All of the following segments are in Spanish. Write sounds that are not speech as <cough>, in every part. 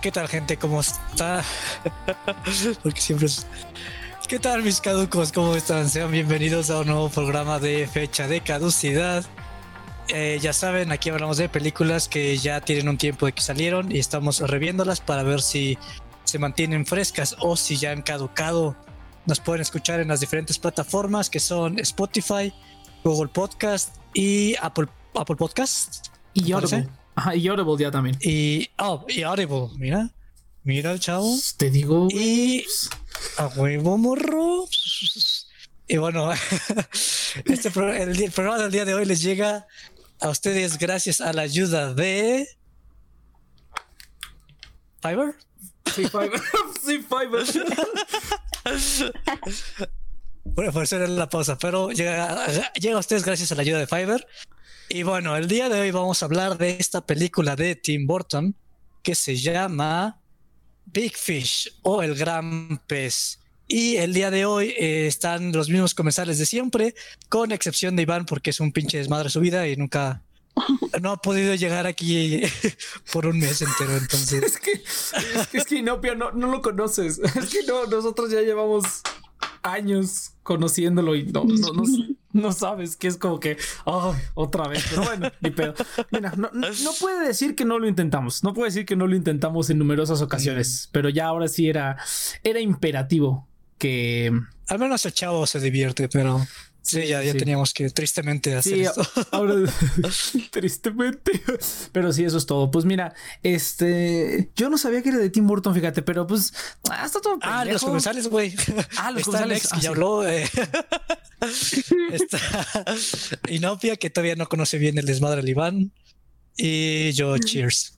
¿Qué tal, gente? ¿Cómo está? <laughs> Porque siempre es. ¿Qué tal, mis caducos? ¿Cómo están? Sean bienvenidos a un nuevo programa de fecha de caducidad. Eh, ya saben, aquí hablamos de películas que ya tienen un tiempo de que salieron y estamos reviéndolas para ver si se mantienen frescas o si ya han caducado. Nos pueden escuchar en las diferentes plataformas que son Spotify, Google Podcast y Apple, Apple Podcast. Y Audible. Ajá, y Audible ya también. Y, oh, y Audible, mira. Mira el chavo. Te digo. Y a huevo morro. Y bueno, <laughs> este pro- el, el programa del día de hoy les llega a ustedes gracias a la ayuda de Fiverr. Sí, Fiverr. <laughs> sí, Fiverr. <laughs> Bueno, por eso era la pausa, pero llega, llega a ustedes gracias a la ayuda de Fiverr. Y bueno, el día de hoy vamos a hablar de esta película de Tim Burton que se llama Big Fish o El Gran Pez. Y el día de hoy eh, están los mismos comensales de siempre, con excepción de Iván, porque es un pinche desmadre de su vida y nunca no ha podido llegar aquí <laughs> por un mes entero. Entonces, <laughs> Es que, es que, no, no lo conoces. <laughs> Es que no, nosotros ya llevamos años conociéndolo y no, no, no, no sabes que es como que, ay, otra vez. Pero bueno, ni pedo. Mira, no, no, no puede decir que no lo intentamos. No puede decir que no lo intentamos en numerosas ocasiones, pero ya ahora sí era, era imperativo que al menos el chavo se divierte, pero sí, ya, ya sí. teníamos que tristemente hacer Sí, esto. <laughs> ahora <laughs> <laughs> tristemente. Pero sí, eso es todo. Pues mira, este, yo no sabía que era de Tim Burton, fíjate, pero pues ah, está todo Ah, los comensales, güey. Ah, los Está comensales, Alex, ah, que ya habló. eh. Está Inopia, que todavía no conoce bien el desmadre del Iván. Y yo, cheers.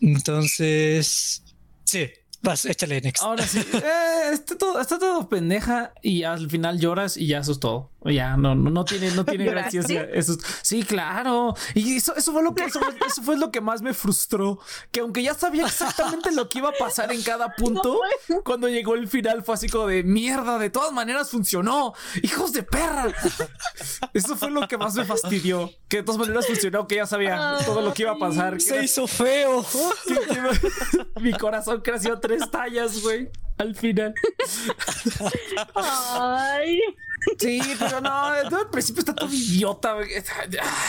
Entonces, sí, vas, échale next. Ahora sí, <laughs> eh, está todo, está todo pendeja y al final lloras y ya eso es todo. Ya no, no, no tiene, no tiene <laughs> gracia. Eso es- sí, claro. Y eso, eso fue lo que, eso, fue- <laughs> eso fue lo que más me frustró. Que aunque ya sabía exactamente lo que iba a pasar en cada punto, cuando llegó el final fue así como de mierda. De todas maneras funcionó. Hijos de perra. Eso fue lo que más me fastidió. Que de todas maneras funcionó, que ya sabía todo lo que iba a pasar. Se era- hizo feo. que- que iba- Mi corazón creció tres tallas, güey. Al final. <laughs> Ay, Sí, pero no, todo al principio está todo idiota.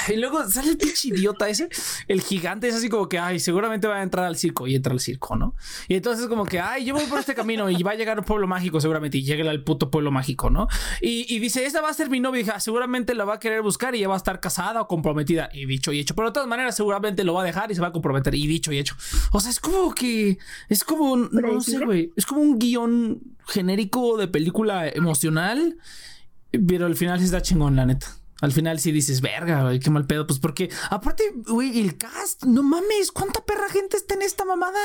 Y luego sale el pinche idiota ese, el gigante es así como que, ay, seguramente va a entrar al circo y entra al circo, ¿no? Y entonces como que, ay, yo voy por este camino y va a llegar un pueblo mágico seguramente y llega al puto pueblo mágico, ¿no? Y, y dice, esta va a ser mi novia, "Ah, seguramente la va a querer buscar y ya va a estar casada o comprometida. Y dicho y hecho, pero de todas maneras seguramente lo va a dejar y se va a comprometer y dicho y hecho. O sea, es como que, es como, un- no sé, güey, es como un guion genérico de película emocional. Pero al final sí está chingón, la neta. Al final sí dices, verga, güey, qué mal pedo. Pues porque, aparte, güey, el cast, no mames, ¿cuánta perra gente está en esta mamada?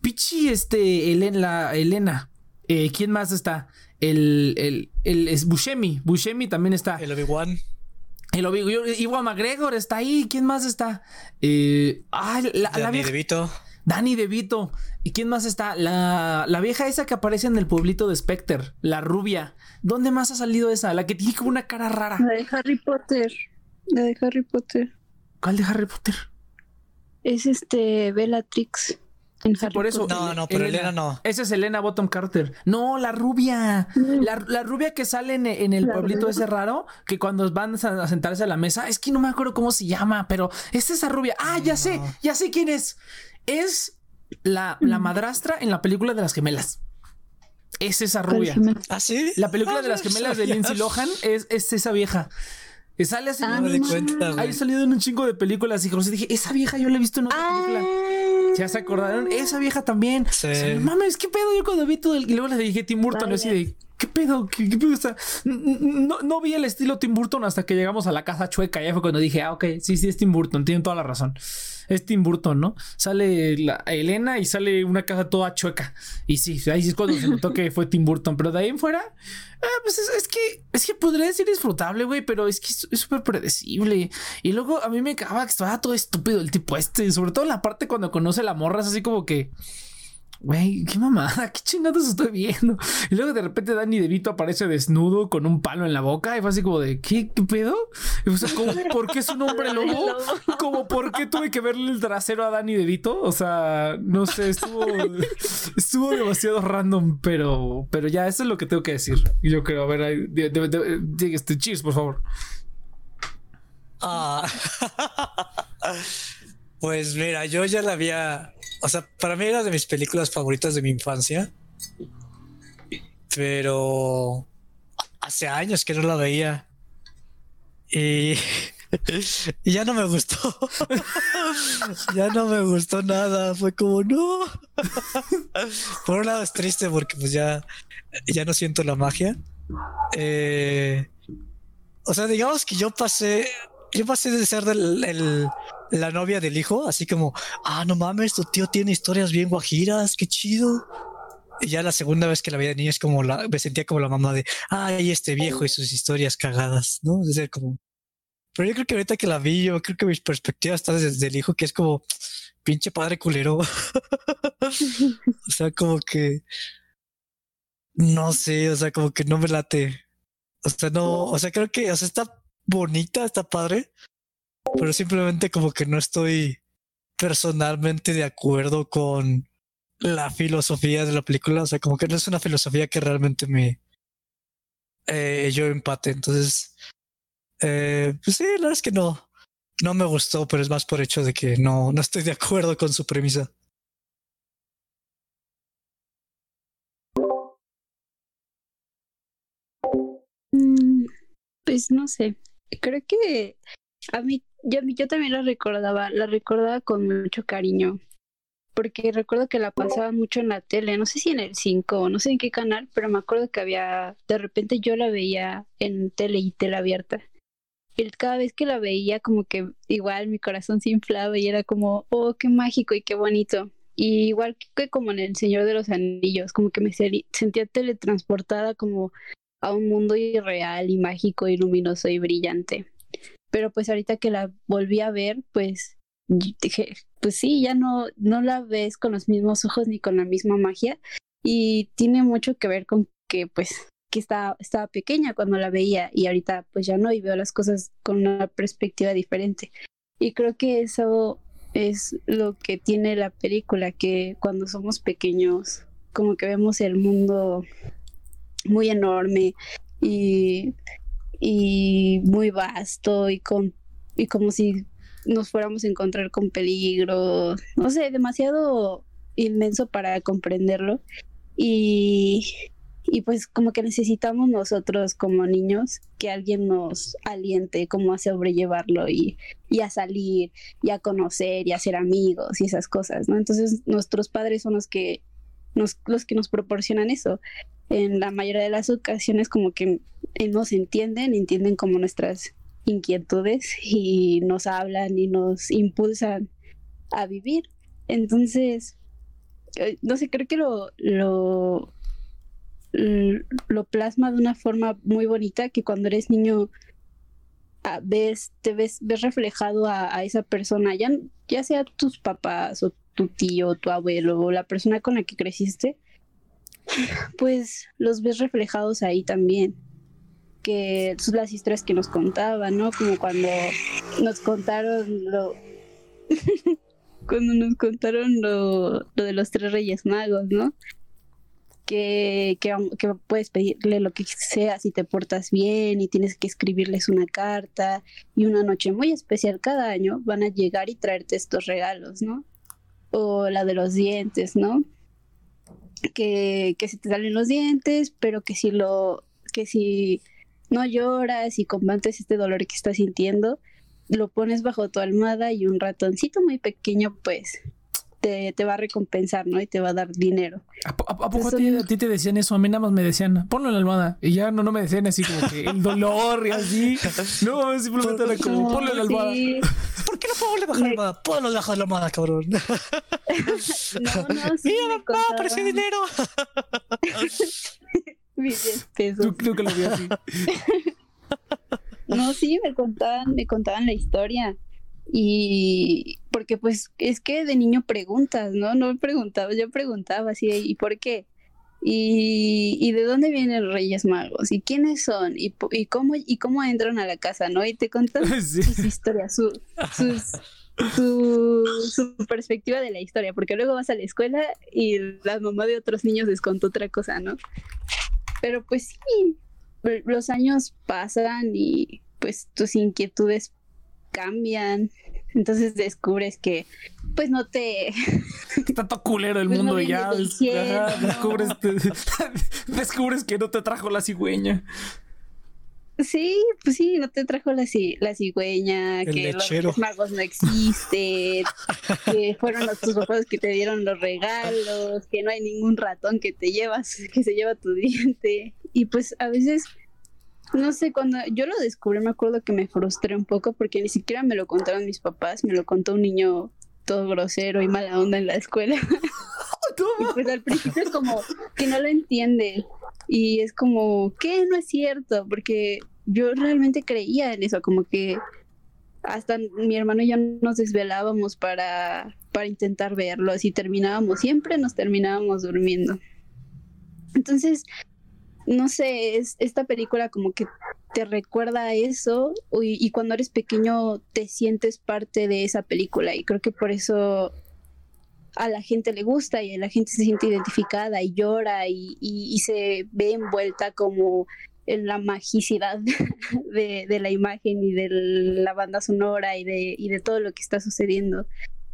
Pichi, este, Elena, la Elena. Eh, ¿Quién más está? El, el, el, es Buscemi. Buscemi también está. El Obi-Wan. El Obi- Iwan McGregor está ahí. ¿Quién más está? Eh, ah, la, la Danny vieja- DeVito. Danny DeVito. ¿Y quién más está? La, la vieja esa que aparece en el pueblito de Spectre, la rubia. ¿Dónde más ha salido esa? La que tiene como una cara rara. la de Harry Potter. La de Harry Potter. ¿Cuál de Harry Potter? Es este Bellatrix. En Harry por eso- Potter. No, no, pero Elena no. Esa es Elena Bottom Carter. No, la rubia. La, la rubia que sale en, en el La pueblito rubia. ese raro, que cuando van a sentarse a la mesa, es que no me acuerdo cómo se llama, pero es esa rubia. Ah, ya sé, ya sé quién es. Es la, la madrastra en la película de las gemelas. Es esa rubia. ¿Ah, sí? La película Ah, de las no gemelas de. Lindsay Lohan es, es esa vieja. Que sale así. Ah, No me di no cuenta, Ha güey. salido en un chingo de películas y José dije, esa vieja yo la he visto en otra película. Ah, ¿Ya se acordaron? Esa vieja también. Sí. O sea, mames, ¿qué pedo? Yo cuando vi todo el... Y luego le dije Tim Burton, Vaya. así de... ¿Qué pedo? ¿Qué, pedo? N- n- No, no vi el estilo Tim Burton hasta que llegamos a la casa chueca. Ya fue cuando dije, ah, ok, sí, sí, es Tim Burton. Tienen toda la razón. Es Tim Burton, ¿no? Sale la Elena y sale una casa toda chueca. Y sí, ahí sí es cuando se notó que fue Tim Burton. Pero de ahí en fuera, ah, pues es, que es que podría decir disfrutable, güey, pero es que es súper predecible. Y luego a mí me acaba que estaba todo estúpido el tipo este, sobre todo la parte cuando conoce la morra, es así como que. Güey, qué mamada, <laughs> qué chingados estoy viendo. Y luego de repente Danny DeVito aparece desnudo con un palo en la boca y fue así como de, ¿qué, qué pedo? Y o sea, ¿cómo, ¿por qué es un hombre <laughs> lobo? <laughs> Como, ¿por qué tuve que verle el trasero a Danny DeVito? O sea, no sé, estuvo, estuvo demasiado random, pero, pero ya, eso es lo que tengo que decir. Y yo creo, a ver, ahí, de, de, de, este, cheers, por favor. Ah. Pues mira, yo ya la había. O sea, para mí era de mis películas favoritas de mi infancia. Pero hace años que no la veía. Y, <laughs> y ya no me gustó. <laughs> ya no me gustó nada. Fue como, no. <laughs> Por un lado es triste porque pues ya, ya no siento la magia. Eh, o sea, digamos que yo pasé pasé de ser del, la novia del hijo, así como, ah, no mames, tu tío tiene historias bien guajiras, qué chido. Y ya la segunda vez que la veía de niña es como la, me sentía como la mamá de, ay, este viejo y sus historias cagadas, ¿no? De ser como. Pero yo creo que ahorita que la vi, yo creo que mi perspectiva está desde el hijo, que es como, pinche padre culero. <laughs> o sea, como que. No sé, o sea, como que no me late. O sea, no, o sea, creo que, o sea, está bonita, está padre, pero simplemente como que no estoy personalmente de acuerdo con la filosofía de la película, o sea, como que no es una filosofía que realmente me eh, yo empate, entonces eh, pues sí, la verdad es que no, no me gustó, pero es más por hecho de que no, no estoy de acuerdo con su premisa. Mm, pues no sé creo que a mí, yo, yo también la recordaba, la recordaba con mucho cariño, porque recuerdo que la pasaba mucho en la tele, no sé si en el 5 o no sé en qué canal, pero me acuerdo que había, de repente yo la veía en tele y tele abierta. Y cada vez que la veía, como que igual mi corazón se inflaba y era como, oh, qué mágico y qué bonito. Y igual que como en El Señor de los Anillos, como que me sentía teletransportada como a un mundo irreal y mágico y luminoso y brillante. Pero pues ahorita que la volví a ver, pues dije, pues sí, ya no, no la ves con los mismos ojos ni con la misma magia. Y tiene mucho que ver con que pues que estaba, estaba pequeña cuando la veía y ahorita pues ya no y veo las cosas con una perspectiva diferente. Y creo que eso es lo que tiene la película, que cuando somos pequeños como que vemos el mundo muy enorme y, y muy vasto y, con, y como si nos fuéramos a encontrar con peligro, no sé, demasiado inmenso para comprenderlo. Y, y pues como que necesitamos nosotros como niños que alguien nos aliente como a sobrellevarlo y, y a salir y a conocer y a ser amigos y esas cosas, ¿no? Entonces nuestros padres son los que nos, los que nos proporcionan eso en la mayoría de las ocasiones como que eh, nos entienden, entienden como nuestras inquietudes y nos hablan y nos impulsan a vivir. Entonces, eh, no sé, creo que lo, lo, lo plasma de una forma muy bonita que cuando eres niño ah, ves, te ves, ves reflejado a, a, esa persona, ya, ya sea tus papás o tu tío, tu abuelo o la persona con la que creciste, pues los ves reflejados ahí también. Que son las historias que nos contaban, ¿no? Como cuando nos contaron lo. <laughs> cuando nos contaron lo, lo, de los tres reyes magos, ¿no? Que, que, que, puedes pedirle lo que sea si te portas bien y tienes que escribirles una carta y una noche muy especial cada año van a llegar y traerte estos regalos, ¿no? O la de los dientes, ¿no? que, que se te salen los dientes, pero que si lo, que si no lloras y combates este dolor que estás sintiendo, lo pones bajo tu almohada y un ratoncito muy pequeño, pues te, te va a recompensar, ¿no? Y te va a dar dinero. ¿A, poco a, ti, te decían eso? A mí nada más me decían, ponlo en la almohada. Y ya no, no me decían así como que el dolor y así. No, simplemente era como, ponlo en la almohada. <laughs> ¿Por qué no puedo bajar la almohada? Ponlo debajo de la almohada, cabrón. <laughs> no, no, <laughs> sí. Mira, papá, apareció dinero. Mis pesos. Tú creo que lo vi así. no, sí, me contaban, me contaban la historia Y porque pues es que de niño preguntas, ¿no? No preguntaba, yo preguntaba así, ¿y por qué? Y, y de dónde vienen los Reyes Magos y quiénes son y, y cómo y cómo entran a la casa, ¿no? Y te contan <laughs> sus historias, su, sus, su, su, perspectiva de la historia, porque luego vas a la escuela y la mamá de otros niños les contó otra cosa, ¿no? Pero pues sí, los años pasan y pues tus inquietudes cambian. Entonces descubres que pues no te <laughs> está todo culero el pues mundo y ya descubres, <laughs> descubres que no te trajo la cigüeña. Sí, pues sí, no te trajo la, la cigüeña, que los magos no existen, <laughs> que fueron los tus papás que te dieron los regalos, que no hay ningún ratón que te llevas, que se lleva tu diente. Y pues a veces no sé, cuando yo lo descubrí me acuerdo que me frustré un poco porque ni siquiera me lo contaron mis papás, me lo contó un niño todo grosero y mala onda en la escuela. <laughs> y pues al principio es como que no lo entiende y es como, ¿qué? No es cierto, porque yo realmente creía en eso, como que hasta mi hermano y yo nos desvelábamos para, para intentar verlo, así terminábamos, siempre nos terminábamos durmiendo. Entonces, no sé, es esta película como que te recuerda a eso y, cuando eres pequeño te sientes parte de esa película y creo que por eso a la gente le gusta y a la gente se siente identificada y llora y, se ve envuelta como en la magicidad <laughs> de, la imagen y de la banda sonora y de, y de todo lo que está sucediendo.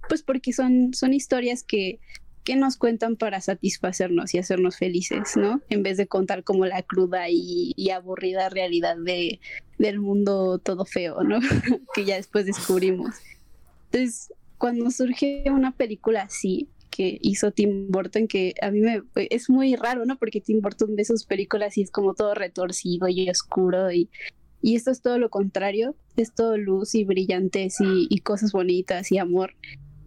Pues porque son historias que que nos cuentan para satisfacernos y hacernos felices, ¿no? En vez de contar como la cruda y, aburrida realidad de, del mundo todo feo, ¿no? <laughs> que ya después descubrimos. Entonces, cuando surge una película así, que hizo Tim Burton, que a mí me es muy raro, ¿no? Porque Tim Burton ve sus películas y es como todo retorcido y oscuro y, y esto es todo lo contrario, es todo luz y brillantes y, y cosas bonitas y amor.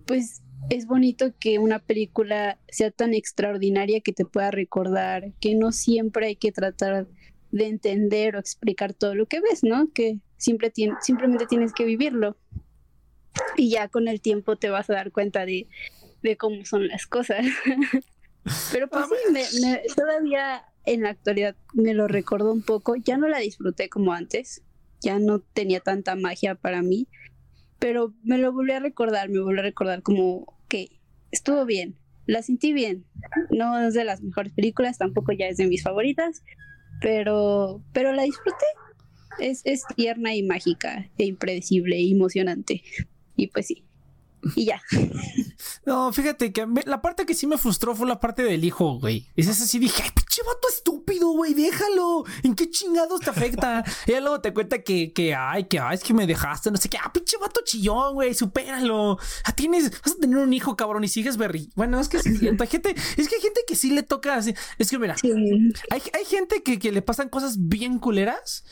Pues es bonito que una película sea tan extraordinaria que te pueda recordar que no siempre hay que tratar de entender o explicar todo lo que ves, ¿no? Que siempre simplemente tienes que vivirlo. Y ya con el tiempo te vas a dar cuenta de, cómo son las cosas. <laughs> Pero pues sí, todavía en la actualidad me lo recuerdo un poco. Ya no la disfruté como antes. Ya no tenía tanta magia para mí pero me lo volví a recordar, me volví a recordar como que estuvo bien, la sentí bien. No es de las mejores películas, tampoco ya es de mis favoritas, pero, pero la disfruté. Es, es tierna y mágica, e impredecible, e emocionante. Y pues sí, y ya. <laughs> No, fíjate que la parte que sí me frustró fue la parte del hijo, güey. Es así, dije, pinche vato estúpido, güey, déjalo. ¿En qué chingados te afecta? <laughs> y luego te cuenta que, que, ay, que, ay, es que me dejaste, no sé qué. Ah, pinche vato chillón, güey, supéralo. Ah, tienes, vas a tener un hijo, cabrón, y sigues berri. Bueno, es que sí, hay gente, es que hay gente que sí le toca así. Es que, mira, hay, hay gente que, que le pasan cosas bien culeras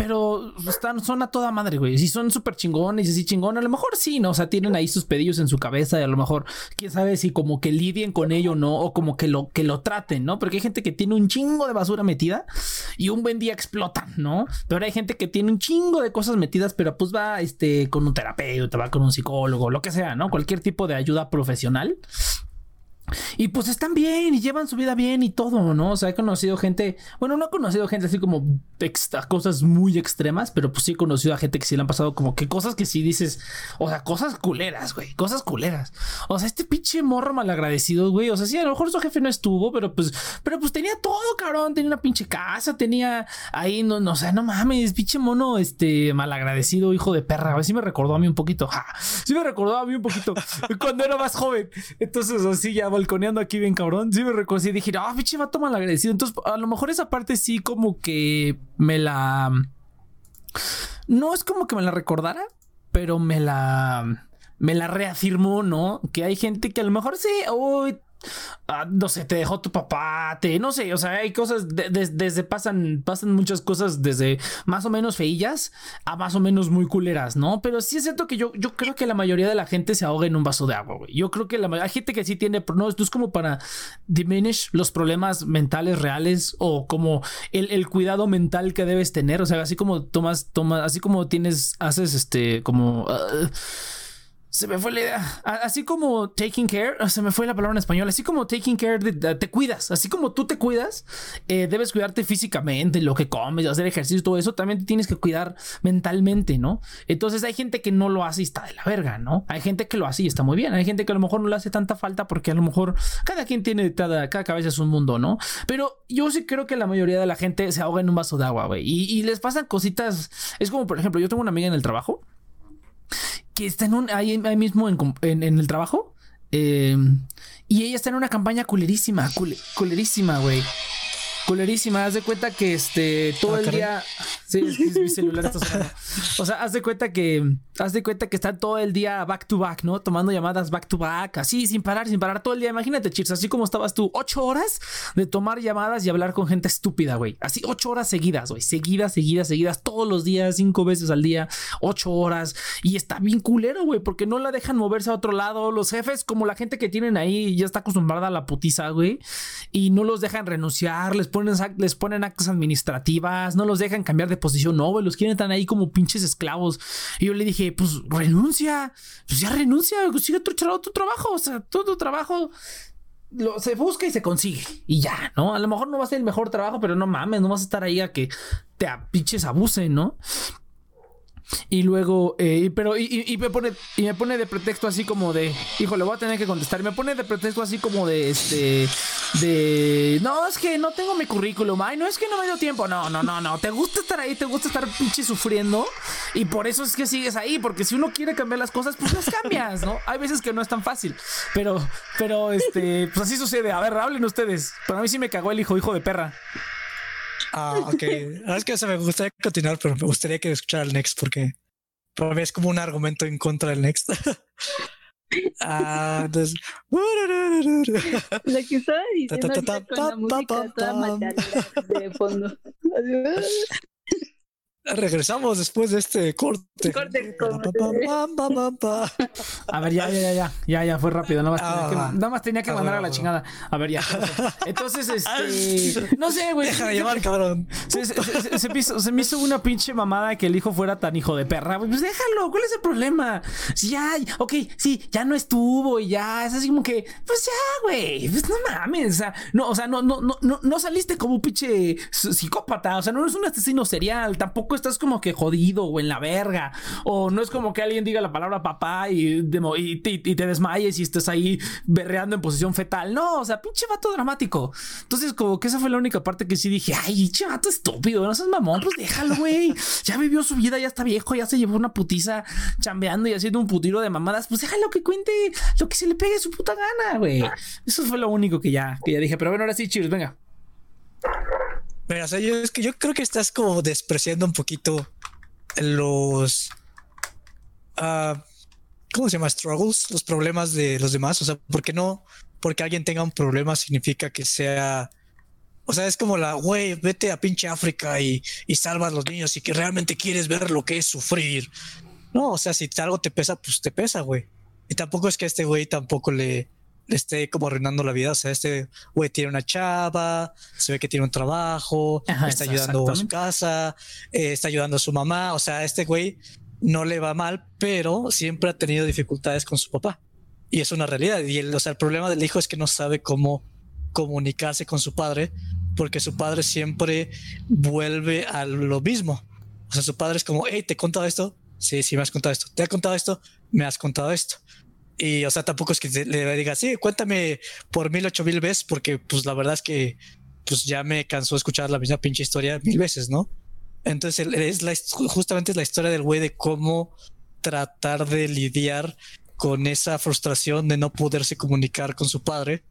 pero están, son a toda madre, güey. Si son súper chingones y así chingón, a lo mejor sí, ¿no? O sea, tienen ahí sus pedillos en su cabeza y a lo mejor, quién sabe si como que lidien con ello, ¿no? O como que lo, que lo traten, ¿no? Porque hay gente que tiene un chingo de basura metida y un buen día explotan, ¿no? Pero hay gente que tiene un chingo de cosas metidas, pero pues va, este, con un terapeuta, va con un psicólogo, lo que sea, ¿no? Cualquier tipo de ayuda profesional y pues están bien y llevan su vida bien y todo, ¿no? O sea, he conocido gente, bueno, no he conocido gente así como extra, cosas muy extremas, pero pues sí he conocido a gente que sí le han pasado como que cosas que sí dices, o sea, cosas culeras, güey, cosas culeras. O sea, este pinche morro malagradecido, güey, o sea, sí, a lo mejor su jefe no estuvo, pero pues, pero pues tenía todo, cabrón, tenía una pinche casa, tenía ahí, no, no, o sea, no mames, pinche mono, este, malagradecido, hijo de perra, a ver si me recordó a mí un poquito, ja, <laughs> sí me recordó a mí un poquito <laughs> cuando era más joven. Entonces, así ya, balconeando aquí bien cabrón. Sí me recuerdo y dije, ah, pinche vato mal agradecido. Entonces, a lo mejor esa parte sí como que me la... No es como que me la recordara, pero me la... Me la reafirmó, ¿no? Que hay gente que a lo mejor sí, uy, ah, no sé, te dejó tu papá, te, no sé, o sea, hay cosas, desde pasan, pasan muchas cosas desde más o menos feillas a más o menos muy culeras, ¿no? Pero sí es cierto que yo, yo creo que la mayoría de la gente se ahoga en un vaso de agua, güey. Yo creo que la hay gente que sí tiene, no, esto es como para diminish los problemas mentales reales o como el, el cuidado mental que debes tener, o sea, así como tomas, tomas, así como tienes, haces este, como... Ah, se me fue la idea. Así como taking care, se me fue la palabra en español. Así como taking care, de, te cuidas. Así como tú te cuidas, eh, debes cuidarte físicamente, lo que comes, hacer ejercicio, todo eso. También te tienes que cuidar mentalmente, ¿no? Entonces hay gente que no lo hace y está de la verga, ¿no? Hay gente que lo hace y está muy bien. Hay gente que a lo mejor no le hace tanta falta porque a lo mejor cada quien tiene, cada, cada cabeza es un mundo, ¿no? Pero yo sí creo que la mayoría de la gente se ahoga en un vaso de agua, güey. Y, y les pasan cositas. Es como, por ejemplo, yo tengo una amiga en el trabajo que está en un, ahí, mismo en, el trabajo. Eh, y ella está en una campaña culerísima, culerísima, güey. Culerísima, haz de cuenta que este todo ah, el día. Sí, mi celular está sonando. O sea, haz de cuenta que. Haz de cuenta que está todo el día back to back, ¿no? Tomando llamadas back to back, así, sin parar, sin parar todo el día. Imagínate, chicos, así como estabas tú, ocho horas de tomar llamadas y hablar con gente estúpida, güey. Así, ocho horas seguidas, güey. Seguidas, seguidas, seguidas, todos los días, cinco veces al día, ocho horas. Y está bien culero, güey, porque no la dejan moverse a otro lado. Los jefes, como la gente que tienen ahí, ya está acostumbrada a la putiza, güey. Y no los dejan renunciar, les ponen, les ponen actas administrativas, no los dejan cambiar de posición, no, los quieren tan ahí como pinches esclavos. Y yo le dije, pues renuncia, pues ya renuncia, sigue tu, tu trabajo, o sea, todo tu trabajo lo, se busca y se consigue. Y ya, ¿no? A lo mejor no va a ser el mejor trabajo, pero no mames, no vas a estar ahí a que te a pinches abusen, ¿no? Y luego, eh, pero, y, me pone, y me pone de pretexto así como de, hijo, le voy a tener que contestar. Y me pone de pretexto así como de, este, de, no, es que no tengo mi currículum. Ay, no, es que no me dio tiempo. No, no, no, no. Te gusta estar ahí, te gusta estar pinche sufriendo. Y por eso es que sigues ahí, porque si uno quiere cambiar las cosas, pues las cambias, ¿no? Hay veces que no es tan fácil. Pero, pero, este, pues así sucede. A ver, hablen ustedes. Para mí sí me cagó el hijo, hijo de perra. Ah, ok. es que me gustaría continuar, pero me gustaría que escuchara el Next porque para mí es como un argumento en contra del Next. <laughs> ah, entonces. Lo que estaba diciendo con la música toda de fondo. <laughs> Regresamos después de este corte. A ver, ya, ya, ya, ya, ya, fue rápido. Nada más, tenía, que, ah. nada más tenía que mandar a la chingada. A ver, ya. <laughs> Entonces, este. No sé, güey. Deja de llevar, cabrón. Se, se, me hizo, se, me hizo, una pinche mamada que el hijo fuera tan hijo de perra. Pues déjalo, ¿cuál es el problema? Si ya, ok, sí, ya no estuvo y ya. Es así como que, pues ya, güey. Pues no mames. O sea, no, o sea, no, no, no, no, no saliste como un pinche psicópata. O sea, no eres un asesino serial. Tampoco estás como que jodido o en la verga. O no es como que alguien diga la palabra papá y, y, te desmayes y estés ahí berreando en posición fetal. No, o sea, pinche vato dramático. Entonces, como que esa fue la única parte que sí dije, ay, pinche vato estúpido, no seas mamón, pues déjalo, güey. Ya vivió su vida, ya está viejo, ya se llevó una putiza chambeando y haciendo un putiro de mamadas. Pues déjalo que cuente lo que se le pegue su puta gana, güey. Eso fue lo único que ya, que ya dije. Pero bueno, ahora sí, chicos, venga. Mira, o sea, yo, yo creo que estás como despreciando un poquito los. Uh, ¿Cómo se llama? Struggles, los problemas de los demás. O sea, porque no, porque alguien tenga un problema significa que sea. O sea, es como la, güey, vete a pinche África y, y salva a los niños y que realmente quieres ver lo que es sufrir. No, o sea, si algo te pesa, pues te pesa, güey. Y tampoco es que a este güey tampoco le, le esté como arruinando la vida. O sea, este güey tiene una chava, se ve que tiene un trabajo, está ayudando a su casa, eh, está ayudando a su mamá. O sea, este güey no le va mal, pero siempre ha tenido dificultades con su papá. Y es una realidad. Y el, o sea, el problema del hijo es que no sabe cómo comunicarse con su padre, porque su padre siempre vuelve a lo mismo. O sea, su padre es como, hey, ¿te he contado esto? Sí, sí, me has contado esto. ¿Te ha contado esto? Me has contado esto. Y, o sea, tampoco es que le diga, sí, cuéntame por mil, ocho mil veces, porque pues la verdad es que pues ya me cansó escuchar la misma pinche historia mil veces, ¿no? Entonces es la, justamente es la historia del güey de cómo tratar de lidiar con esa frustración de no poderse comunicar con su padre.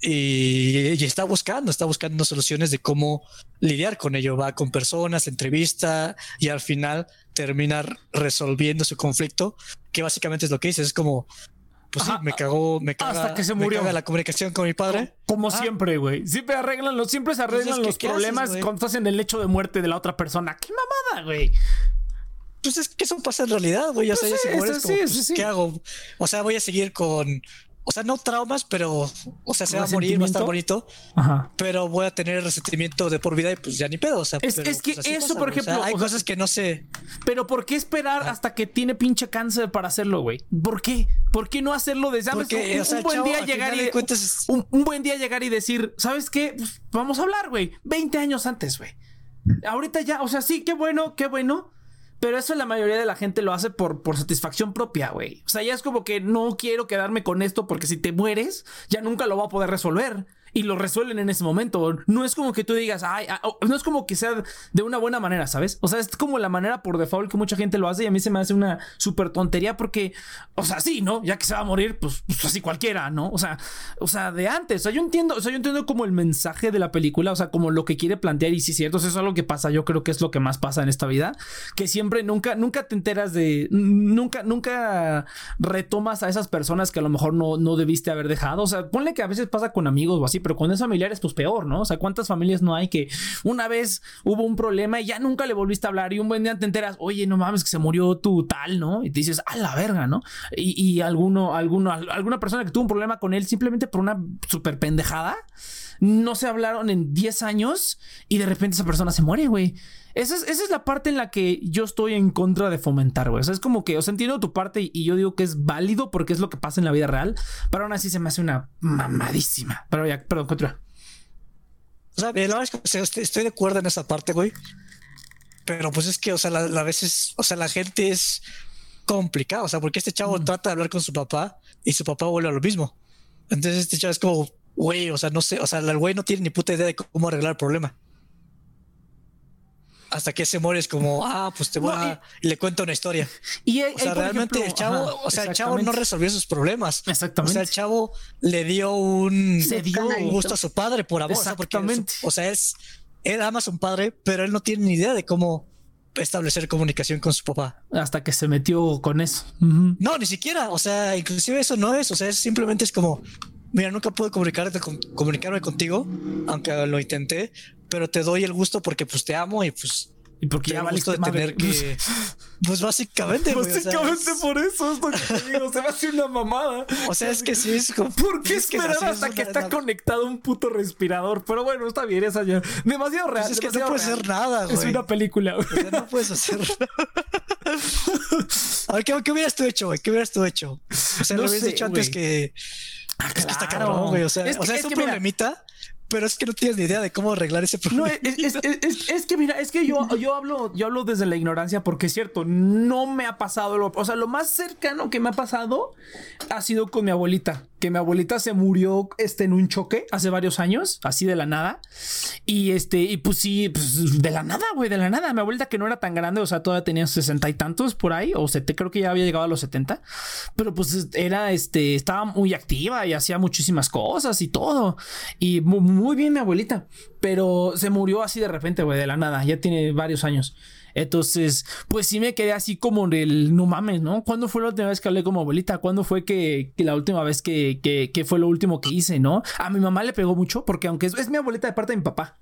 Y, y, está buscando, está buscando soluciones de cómo lidiar con ello. Va con personas, entrevista y al final terminar resolviendo su conflicto, que básicamente es lo que dice, es como, pues sí, me cagó, me caga, hasta que se me murió. caga la comunicación con mi padre. Como Ah. siempre, güey. Siempre arreglan los, siempre se arreglan Pues es que, los ¿qué haces, problemas cuando estás en el lecho de muerte de la otra persona. ¡Qué mamada, güey! Pues es que eso pasa en realidad, güey. O sea, Pues ya sí, si mueres, como, sí, pues. ¿qué hago? O sea, voy a seguir con, o sea, no traumas, pero, o sea, se va a morir, va a estar bonito, Ajá. pero voy a tener resentimiento de por vida y pues ya ni pedo. O sea, Es- pero, es que pues, eso, pasa, por güey. O sea, ejemplo, hay o sea, cosas que no sé. Pero ¿por qué esperar hasta que tiene pinche cáncer para hacerlo, güey? ¿Por qué? ¿Por qué no hacerlo desde ¿sabes? Porque, un, o sea, un buen chavo, día llegar y cuentas un, un buen día llegar y decir, ¿sabes qué? Pues, vamos a hablar, güey. 20 años antes, güey. Ahorita ya, o sea, sí, qué bueno, qué bueno. Pero eso la mayoría de la gente lo hace por, por satisfacción propia, güey. O sea, ya es como que no quiero quedarme con esto porque si te mueres, ya nunca lo va a poder resolver. Y lo resuelven en ese momento. No es como que tú digas, ay, ah, oh", no es como que sea de una buena manera, ¿sabes? O sea, es como la manera por default que mucha gente lo hace y a mí se me hace una súper tontería porque, o sea, sí, ¿no? Ya que se va a morir, pues, pues así cualquiera, ¿no? O sea, o sea, de antes. O sea, yo entiendo, o sea, yo entiendo como el mensaje de la película, o sea, como lo que quiere plantear y si es cierto, eso es algo que pasa, yo creo que es lo que más pasa en esta vida, que siempre nunca, nunca te enteras de, nunca, nunca retomas a esas personas que a lo mejor no, no debiste haber dejado. O sea, ponle que a veces pasa con amigos o así, pero cuando es familiares, pues peor, ¿no? O sea, ¿cuántas familias no hay que una vez hubo un problema y ya nunca le volviste a hablar y un buen día te enteras, oye, no mames, que se murió tu tal, ¿no? Y te dices, a la verga, ¿no? Y, y alguno, alguno, alguna persona que tuvo un problema con él simplemente por una super pendejada, no se hablaron en 10 años y de repente esa persona se muere, güey. Esa es, esa es la parte en la que yo estoy en contra de fomentar, güey. O sea, es como que, o sea, entiendo tu parte y, y yo digo que es válido porque es lo que pasa en la vida real, pero aún así se me hace una mamadísima. Pero ya, perdón, continúa. O sea, la verdad es que estoy, de acuerdo en esa parte, güey. Pero pues es que, o sea, la, la veces, o sea, la gente es complicada, o sea, porque este chavo trata de hablar con su papá y su papá vuelve a lo mismo. Entonces este chavo es como, güey, o sea, no sé, o sea, el güey no tiene ni puta idea de cómo arreglar el problema. Hasta que se muere es como, ah, pues te voy No, a... Y le cuenta una historia. Y O sea, realmente ejemplo, el chavo, ajá, o sea, el chavo no resolvió sus problemas. Exactamente. O sea, el chavo le dio un, Se dio un gusto a su padre por amor. Exactamente. o sea, es, él ama a su padre, pero él no tiene ni idea de cómo establecer comunicación con su papá. Hasta que se metió con eso. No, ni siquiera. O sea, inclusive eso no es. O sea, es simplemente es como, mira, nunca pude comunicarte con- comunicarme contigo, aunque lo intenté, pero te doy el gusto porque pues te amo y pues Y porque te ya gusto de tener que, <laughs> pues básicamente, o sea, Básicamente es- por eso es lo que te digo. Se me hace una mamada. O sea, es que sí es como. ¿Por qué es esperar es hasta que está conectado un puto respirador? Pero bueno, está bien, esa ya. Demasiado real. Pues es que no puedes real. hacer nada, güey. Es una película. güey. O sea, no puedes hacer. A ver, ¿qué, qué hubieras tú hecho, güey? ¿Qué hubieras tú hecho? O sea, No lo habías sé, dicho antes que. Ah, Es que está claro. cabrón, güey. O sea, Es o sea, es, es un problemita, pero es que no tienes ni idea de cómo arreglar ese problema. es, es- es- es- es que mira, es que yo, yo hablo, yo hablo desde la ignorancia porque es cierto, no me ha pasado lo, o sea, lo más cercano que me ha pasado ha sido con mi abuelita, que mi abuelita se murió este en un choque hace varios años, así de la nada. Y este, y pues sí, pues de la nada, güey, de la nada. Mi abuelita que no era tan grande, o sea, todavía tenía sesenta y tantos por ahí, o sete, creo que ya había llegado a los 70, pero pues era este, estaba muy activa y hacía muchísimas cosas y todo. Y muy bien mi abuelita, pero se murió así de repente, güey, de la nada, ya tiene varios años. Entonces, pues sí me quedé así como del no mames, ¿no? ¿Cuándo fue la última vez que hablé con mi abuelita? ¿Cuándo fue que, la última vez que, que, que fue lo último que hice, no? A mi mamá le pegó mucho porque aunque es, es mi abuelita de parte de mi papá.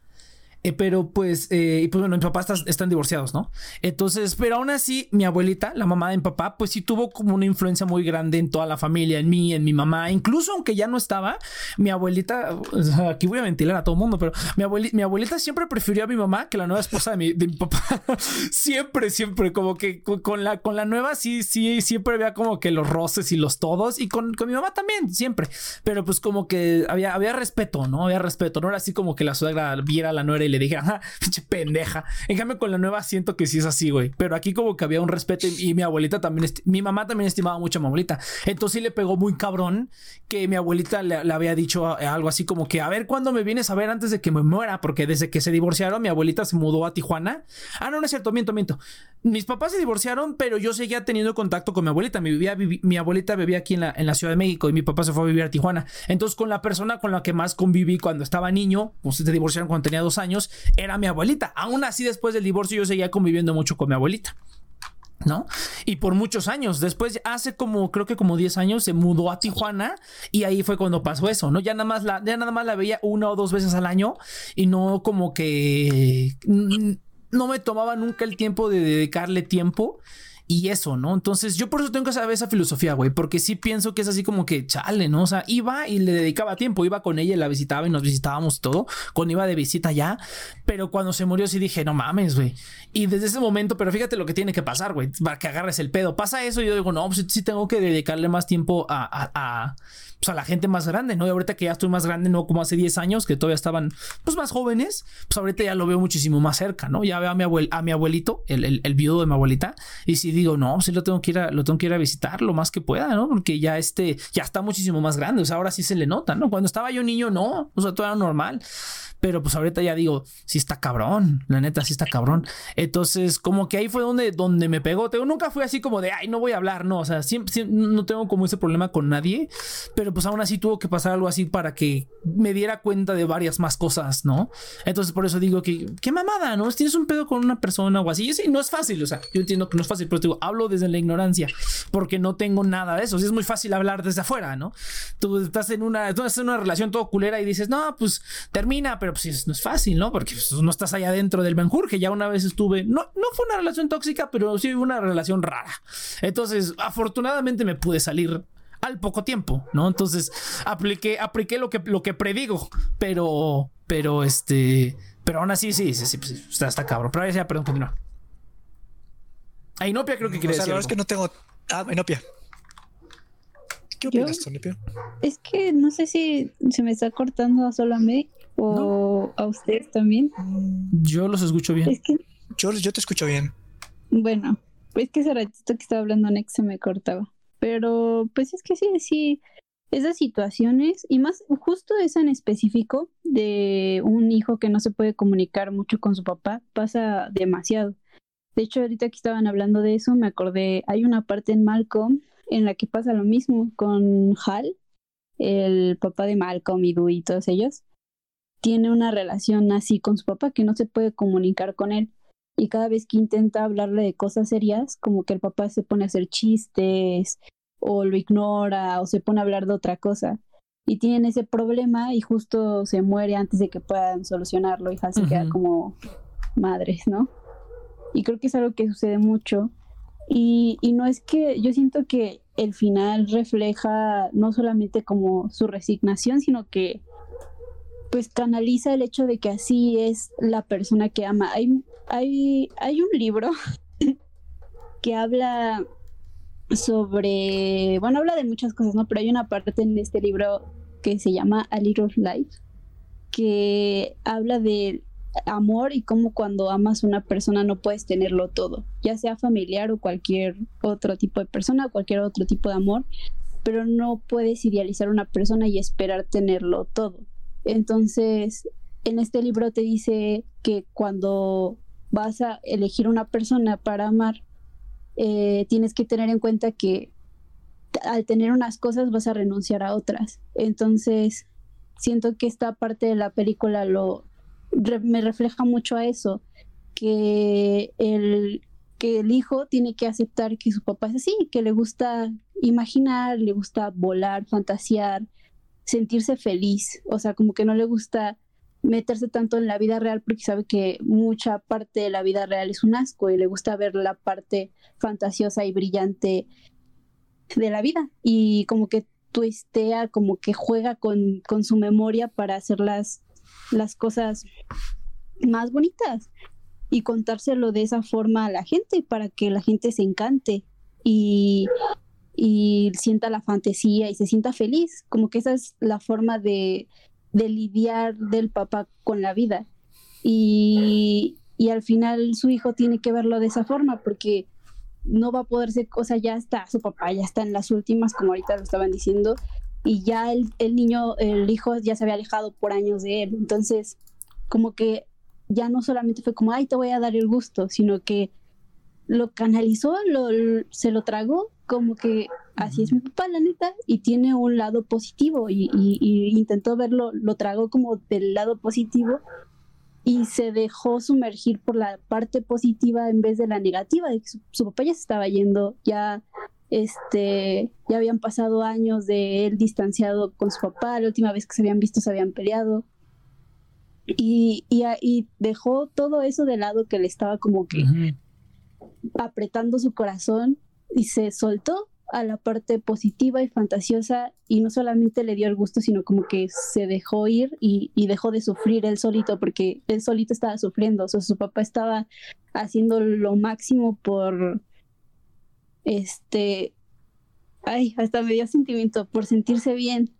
Eh, pero pues, eh, pues bueno, mi papá está- están divorciados, ¿no? Entonces, pero aún así, mi abuelita, la mamá de mi papá, pues sí tuvo como una influencia muy grande en toda la familia, en mí, en mi mamá. Incluso aunque ya no estaba, mi abuelita, aquí voy a ventilar a todo el mundo, pero mi, abueli- mi abuelita siempre prefirió a mi mamá que la nueva esposa de mi, de mi papá. <laughs> siempre, siempre, como que con la, con la nueva sí, sí, siempre había como que los roces y los todos. Y con, con mi mamá también, siempre. Pero pues como que había, había respeto, ¿no? Había respeto. No era así como que la suegra viera a la nuera y le dijera, ajá, pendeja. En con la nueva siento que sí es así, güey. Pero aquí como que había un respeto y, mi abuelita también, mi mamá también estimaba mucho a mi abuelita. Entonces sí le pegó muy cabrón que mi abuelita le, había dicho algo así como que, a ver, ¿cuándo me vienes a ver antes de que me muera? Porque desde que se divorciaron, mi abuelita se mudó a Tijuana. Ah, no, no es cierto, miento, miento. Mis papás se divorciaron, pero yo seguía teniendo contacto con mi abuelita. Mi, vivía, mi abuelita vivía aquí en la, en la Ciudad de México y mi papá se fue a vivir a Tijuana. Entonces, con la persona con la que más conviví cuando estaba niño, pues se divorciaron cuando tenía dos años, era mi abuelita. Aún así, después del divorcio, yo seguía conviviendo mucho con mi abuelita. ¿no? Y por muchos años. Después, hace como, creo que como 10 años, se mudó a Tijuana y ahí fue cuando pasó eso, ¿no? Ya nada más la, ya nada más la veía una o dos veces al año y no como que no me tomaba nunca el tiempo de dedicarle tiempo y eso, ¿no? Entonces yo por eso tengo que saber esa filosofía, güey, porque sí pienso que es así como que chale, ¿no? O sea, iba y le dedicaba tiempo, iba con ella y la visitaba y nos visitábamos todo, cuando iba de visita ya, pero cuando se murió sí dije, no mames, güey. Y desde ese momento, pero fíjate lo que tiene que pasar, güey, para que agarres el pedo. Pasa eso y yo digo, no, pues sí tengo que dedicarle más tiempo a, a pues, a la gente más grande, ¿no? Y ahorita que ya estoy más grande, no como hace 10 años, que todavía estaban pues más jóvenes, pues ahorita ya lo veo muchísimo más cerca, ¿no? Ya veo a mi, abuel a mi abuelito, el, el, el, viudo de mi abuelita, y si digo, no, sí lo tengo que ir a, lo tengo que ir a visitar lo más que pueda, ¿no? Porque ya este, ya está muchísimo más grande, o sea, ahora sí se le nota, ¿no? Cuando estaba yo niño, no, o sea, todo era normal. Pero pues ahorita ya digo, sí está cabrón, la neta sí está cabrón. Entonces, como que ahí fue donde, donde me pegó. Tengo, nunca fui así como de, ay, no voy a hablar, no, o sea, siempre, no tengo como ese problema con nadie, pero pues aún así tuvo que pasar algo así para que me diera cuenta de varias más cosas, ¿no? Entonces, por eso digo que, qué mamada, ¿no? Tienes un pedo con una persona o así, y sí, no es fácil, o sea, yo entiendo que no es fácil, pero te digo, hablo desde la ignorancia, porque no tengo nada de eso, es muy fácil hablar desde afuera, ¿no? Tú estás en una, estás en una relación todo culera y dices, no, pues termina, pero pues no es fácil, ¿no? Porque pues, no estás allá dentro del Benjur, que ya una vez estuve, no, no fue una relación tóxica, pero sí una relación rara. Entonces, afortunadamente me pude salir al poco tiempo, ¿no? Entonces, apliqué, apliqué lo que, lo que predigo, pero, pero este, pero aún así, sí, sí, sí, pues, está, está cabrón. Pero ahí ya, perdón, continúa. A Inopia creo que quiere decir. es que no tengo. Ah, Inopia. ¿Qué opinas, Inopia? Es que no sé si se me está cortando solo a mí o a ustedes también. Yo los escucho bien. yo, yo te escucho bien. Bueno, es que ese ratito que estaba hablando Nex se me cortaba. Pero pues es que sí, sí, esas situaciones, y más justo esa en específico de un hijo que no se puede comunicar mucho con su papá, pasa demasiado. De hecho, ahorita que estaban hablando de eso, me acordé, hay una parte en Malcolm en la que pasa lo mismo con Hal, el papá de Malcolm y Dewey y todos ellos, tiene una relación así con su papá que no se puede comunicar con él. Y cada vez que intenta hablarle de cosas serias, como que el papá se pone a hacer chistes o lo ignora o se pone a hablar de otra cosa. Y tienen ese problema y justo se muere antes de que puedan solucionarlo y Hal se queda como madres, ¿no? Y creo que es algo que sucede mucho. Y, y no es que yo siento que el final refleja no solamente como su resignación, sino que pues canaliza el hecho de que así es la persona que ama. Hay, hay, hay un libro <laughs> que habla sobre, bueno, habla de muchas cosas, ¿no? Pero hay una parte en este libro que se llama A Little Life, que habla de amor y cómo cuando amas a una persona no puedes tenerlo todo, ya sea familiar o cualquier otro tipo de persona, cualquier otro tipo de amor, pero no puedes idealizar a una persona y esperar tenerlo todo. Entonces, en este libro te dice que cuando vas a elegir una persona para amar, eh, tienes que tener en cuenta que al tener unas cosas vas a renunciar a otras. Entonces, siento que esta parte de la película lo me refleja mucho a eso, que el, que el hijo tiene que aceptar que su papá es así, que le gusta imaginar, le gusta volar, fantasear, sentirse feliz, o sea, como que no le gusta meterse tanto en la vida real porque sabe que mucha parte de la vida real es un asco y le gusta ver la parte fantasiosa y brillante de la vida. Y como que twistea, como que juega con, con su memoria para hacer las, las cosas más bonitas y contárselo de esa forma a la gente para que la gente se encante. Y, y sienta la fantasía y se sienta feliz, como que esa es la forma de, de lidiar del papá con la vida. Y, y, al final su hijo tiene que verlo de esa forma porque no va a poder ser, o sea, ya está, su papá ya está en las últimas, como ahorita lo estaban diciendo, y ya el, el niño, el hijo ya se había alejado por años de él. Entonces, como que ya no solamente fue como, ay, te voy a dar el gusto, sino que lo canalizó, lo, se lo tragó, como que así es mi papá, la neta, y tiene un lado positivo y, intentó verlo, lo tragó como del lado positivo y se dejó sumergir por la parte positiva en vez de la negativa, de que su, papá ya se estaba yendo, ya este, ya habían pasado años de él distanciado con su papá, la última vez que se habían visto se habían peleado. Y, y, dejó todo eso de lado que le estaba como que apretando su corazón y se soltó a la parte positiva y fantasiosa y no solamente le dio el gusto, sino como que se dejó ir y, dejó de sufrir él solito, porque él solito estaba sufriendo, o sea, su papá estaba haciendo lo máximo por, este, ay, hasta me dio sentimiento, por sentirse bien.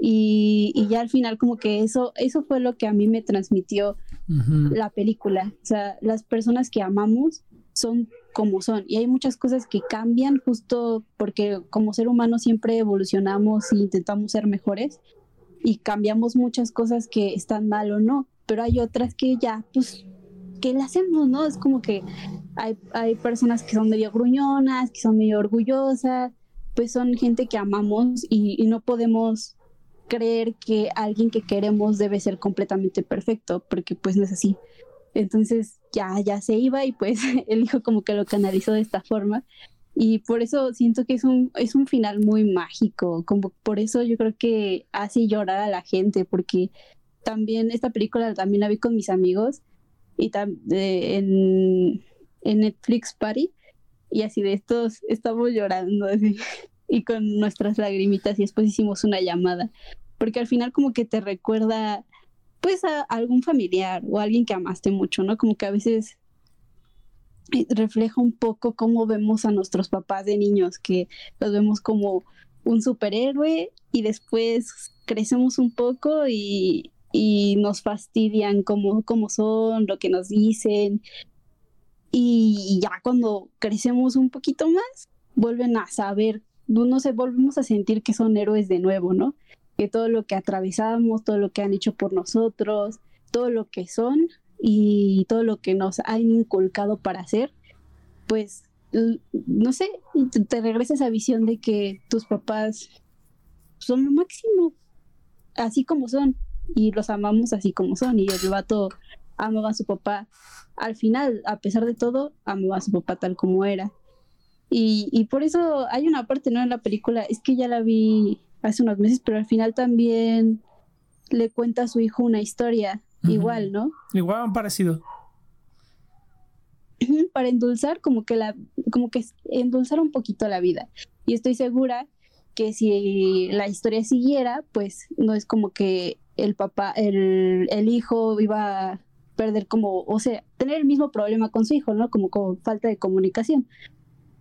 Y, y, ya al final como que eso, eso fue lo que a mí me transmitió la película. O sea, las personas que amamos son como son. Y hay muchas cosas que cambian justo porque como ser humano siempre evolucionamos e intentamos ser mejores y cambiamos muchas cosas que están mal o no, pero hay otras que ya, pues, ¿qué le hacemos, no? Es como que hay, hay personas que son medio gruñonas, que son medio orgullosas, pues son gente que amamos y no podemos creer que alguien que queremos debe ser completamente perfecto, porque pues no es así. Entonces ya, ya se iba y pues <laughs> el hijo como que lo canalizó de esta forma. Y por eso siento que es un, es un final muy mágico, como por eso yo creo que hace llorar a la gente, porque también esta película también la vi con mis amigos y en, en Netflix Party y así de estos estamos llorando así <laughs> y con nuestras lagrimitas y después hicimos una llamada, porque al final como que te recuerda pues a algún familiar o alguien que amaste mucho, ¿no? Como que a veces eh, refleja un poco cómo vemos a nuestros papás de niños, que los vemos como un superhéroe y después crecemos un poco y, nos fastidian cómo, cómo son, lo que nos dicen. Y ya cuando crecemos un poquito más, vuelven a saber, no sé, volvemos a sentir que son héroes de nuevo, ¿no? Que todo lo que atravesamos, todo lo que han hecho por nosotros, todo lo que son y todo lo que nos han inculcado para hacer, pues no sé, te regresa esa visión de que tus papás son lo máximo, así como son, y los amamos así como son, y el vato amaba a su papá. Al final, a pesar de todo, amaba a su papá tal como era. Y, y por eso hay una parte, ¿no? En la película, es que ya la vi hace unos meses, pero al final también le cuenta a su hijo una historia igual, ¿no? Igual parecido. Para endulzar como que la, como que endulzar un poquito la vida. Y estoy segura que si la historia siguiera, pues no es como que el papá, el, el hijo iba a perder como, o sea, tener el mismo problema con su hijo, ¿no? Como con falta de comunicación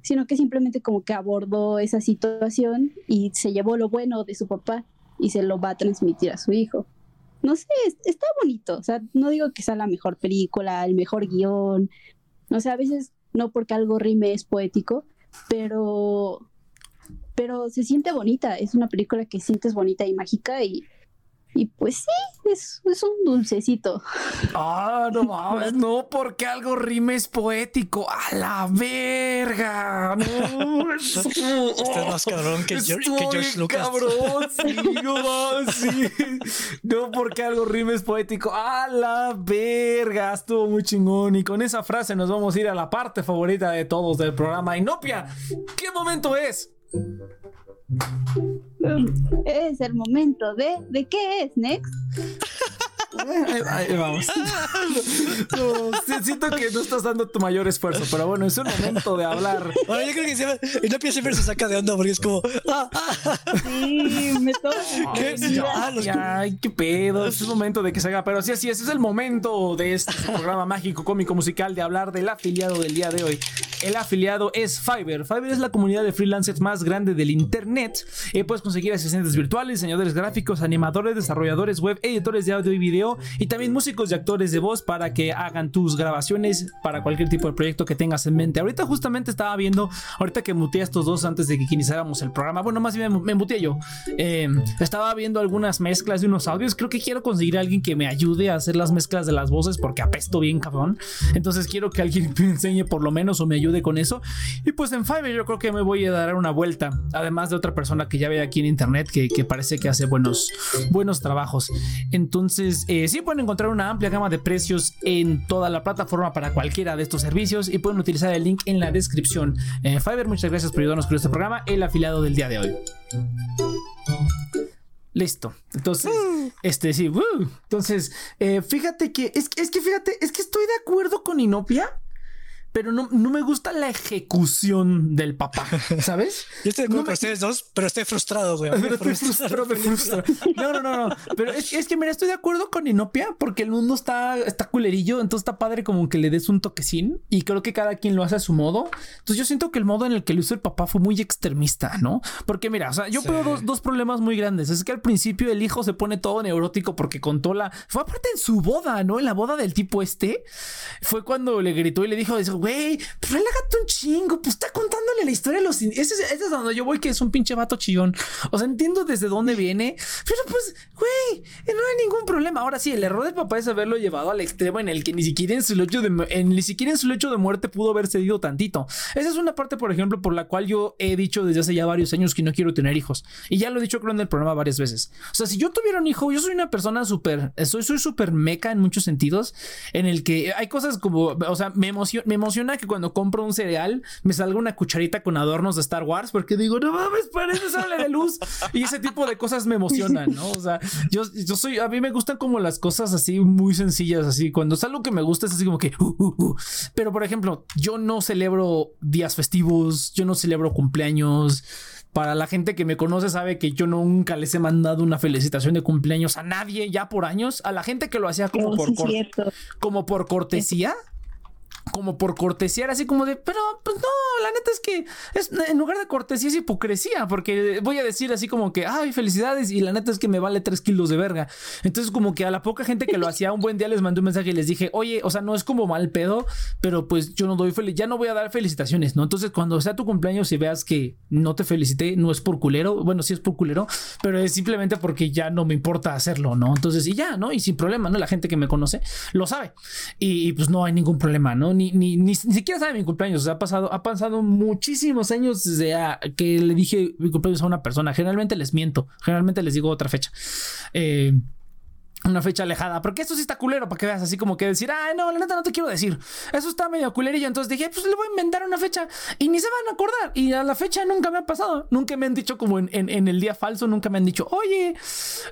sino que simplemente como que abordó esa situación y se llevó lo bueno de su papá y se lo va a transmitir a su hijo. No sé, está bonito, o sea, no digo que sea la mejor película, el mejor guion, no sé, a veces no porque algo rime es poético, pero pero se siente bonita, es una película que sientes bonita y mágica y y pues sí, es, es, un dulcecito. Ah, no mames, no, porque algo rimes poético. A la verga. No, <laughs> Estás más cabrón que, George, que George Lucas. Cabrón, sí, no <laughs> sí. No, porque algo rimes poético. A la verga. Estuvo muy chingón. Y con esa frase nos vamos a ir a la parte favorita de todos del programa. Inopia, ¿qué momento es? Es el momento de. ¿De qué es, Next? Ahí, vamos. siento que no estás dando tu mayor esfuerzo, pero bueno, es un momento de hablar. Bueno, yo creo que siempre, y no siempre se saca de onda porque es como. Ah, ah. Sí, me toca. ¿Qué? Ay, qué pedo. Es un momento de que se haga. Pero sí, así es. Es el momento de este programa mágico, cómico, musical de hablar del afiliado del día de hoy. El afiliado es Fiverr. Fiverr es la comunidad de freelancers más grande del internet. Eh, puedes conseguir asistentes virtuales, diseñadores gráficos, animadores, desarrolladores web, editores de audio y video y también músicos y actores de voz para que hagan tus grabaciones para cualquier tipo de proyecto que tengas en mente. Ahorita justamente estaba viendo, ahorita que muteé a estos dos antes de que iniciáramos el programa, bueno, más bien me, muteé yo, eh, estaba viendo algunas mezclas de unos audios, creo que quiero conseguir a alguien que me ayude a hacer las mezclas de las voces porque apesto bien cabrón, entonces quiero que alguien me enseñe por lo menos o me ayude con eso y pues en Fiverr yo creo que me voy a dar una vuelta, además de otra persona que ya ve aquí en internet que, parece que hace buenos, buenos trabajos. Entonces, eh, sí pueden encontrar una amplia gama de precios en toda la plataforma para cualquiera de estos servicios y pueden utilizar el link en la descripción. Eh, Fiverr, muchas gracias por ayudarnos con este programa, el afiliado del día de hoy. Listo. Entonces, este sí. Entonces, eh, fíjate que es, es que fíjate, es que estoy de acuerdo con Inopia pero no, no me gusta la ejecución del papá, <laughs> ¿sabes? Yo estoy de acuerdo con ustedes dos, pero estoy frustrado, güey. Pero me frustra. No, no, no, no. Pero es, es, que, mira, estoy de acuerdo con Inopia porque el mundo está, está culerillo, entonces está padre como que le des un toquecín y creo que cada quien lo hace a su modo. Entonces yo siento que el modo en el que lo hizo el papá fue muy extremista, ¿no? Porque mira, o sea, yo veo dos, dos, problemas muy grandes. Es que al principio el hijo se pone todo neurótico porque contó la... Fue aparte en su boda, ¿no? En la boda del tipo este. Fue cuando le gritó y le dijo, güey, pues relájate un chingo, pues está contándole la historia de los... Ese es, ese es donde yo voy, que es un pinche vato chillón. O sea, entiendo desde dónde viene, pero pues, güey, no hay ningún problema. Ahora sí, el error del papá es haberlo llevado al extremo en el que ni siquiera en su lecho de, ni siquiera en su lecho de muerte pudo haber cedido tantito. Esa es una parte, por ejemplo, por la cual yo he dicho desde hace ya varios años que no quiero tener hijos. Y ya lo he dicho creo en el programa varias veces. O sea, si yo tuviera un hijo, yo soy una persona súper, soy súper meca en muchos sentidos, en el que hay cosas como, o sea, me, emociona, me emociona que cuando compro un cereal me salga una cucharita con adornos de Star Wars porque digo, no mames, parece sale de luz. Y ese tipo de cosas me emocionan, ¿no? O sea, yo, yo soy, a mí me gustan como las cosas así muy sencillas, así. Cuando es algo que me gusta es así como que, uh, uh, uh. pero por ejemplo, yo no celebro días festivos, yo no celebro cumpleaños. Para la gente que me conoce sabe que yo nunca les he mandado una felicitación de cumpleaños a nadie ya por años. A la gente que lo hacía como, No, por, sí, como por cortesía. Como por cortesía, así como de, pero pues no, la neta es que es, en lugar de cortesía es hipocresía, porque voy a decir así como que, ay, felicidades, y la neta es que me vale tres kilos de verga. Entonces, como que a la poca gente que lo hacía, un buen día les mandé un mensaje y les dije, oye, o sea, no es como mal pedo, pero pues yo no doy feliz, ya no voy a dar felicitaciones, ¿no? Entonces, cuando sea tu cumpleaños y veas que no te felicité, no es por culero, bueno, sí es por culero, pero es simplemente porque ya no me importa hacerlo, ¿no? Entonces, y ya, ¿no? Y sin problema, ¿no? La gente que me conoce lo sabe. Y, pues no hay ningún problema, ¿no? Ni, ni, ni siquiera sabe mi cumpleaños. Ha pasado, ha pasado muchísimos años desde a- que le dije mi cumpleaños a una persona. Generalmente les miento, generalmente les digo otra fecha. Eh, una fecha alejada, porque esto sí está culero para que veas así como que decir, ay, no, la neta no te quiero decir. Eso está medio culerillo. Entonces dije, pues le voy a inventar una fecha y ni se van a acordar. Y a la fecha nunca me ha pasado. Nunca me han dicho como en, en- el día falso, nunca me han dicho, oye,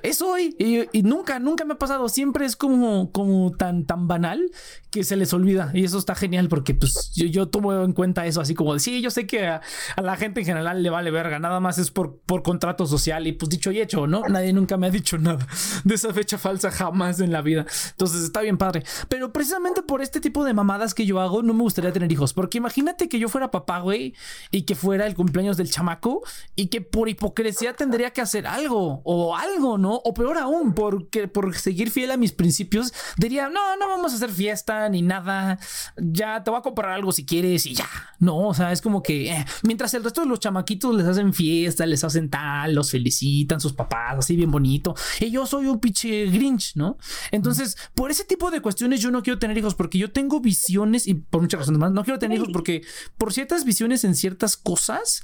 es hoy. Y, y nunca, nunca me ha pasado. Siempre es como, como tan, tan banal que se les olvida. Y eso está genial porque pues yo, yo tomo en cuenta eso así como de, sí, yo sé que a, a la gente en general le vale verga. Nada más es por, por contrato social y pues dicho y hecho, ¿no? Nadie nunca me ha dicho nada de esa fecha falsa jamás en la vida. Entonces está bien padre. Pero precisamente por este tipo de mamadas que yo hago, no me gustaría tener hijos. Porque imagínate que yo fuera papá, güey, y que fuera el cumpleaños del chamaco y que por hipocresía tendría que hacer algo o algo, ¿no? O peor aún, porque por seguir fiel a mis principios, diría, no, no vamos a hacer fiesta ni nada. Ya te voy a comprar algo si quieres y ya. No, o sea, es como que eh, mientras el resto de los chamaquitos les hacen fiesta, les hacen tal, los felicitan sus papás, así bien bonito. Y yo soy un pinche ¿no? Entonces, por ese tipo de cuestiones yo no quiero tener hijos porque yo tengo visiones y por muchas razones más, no quiero tener hijos porque por ciertas visiones en ciertas cosas,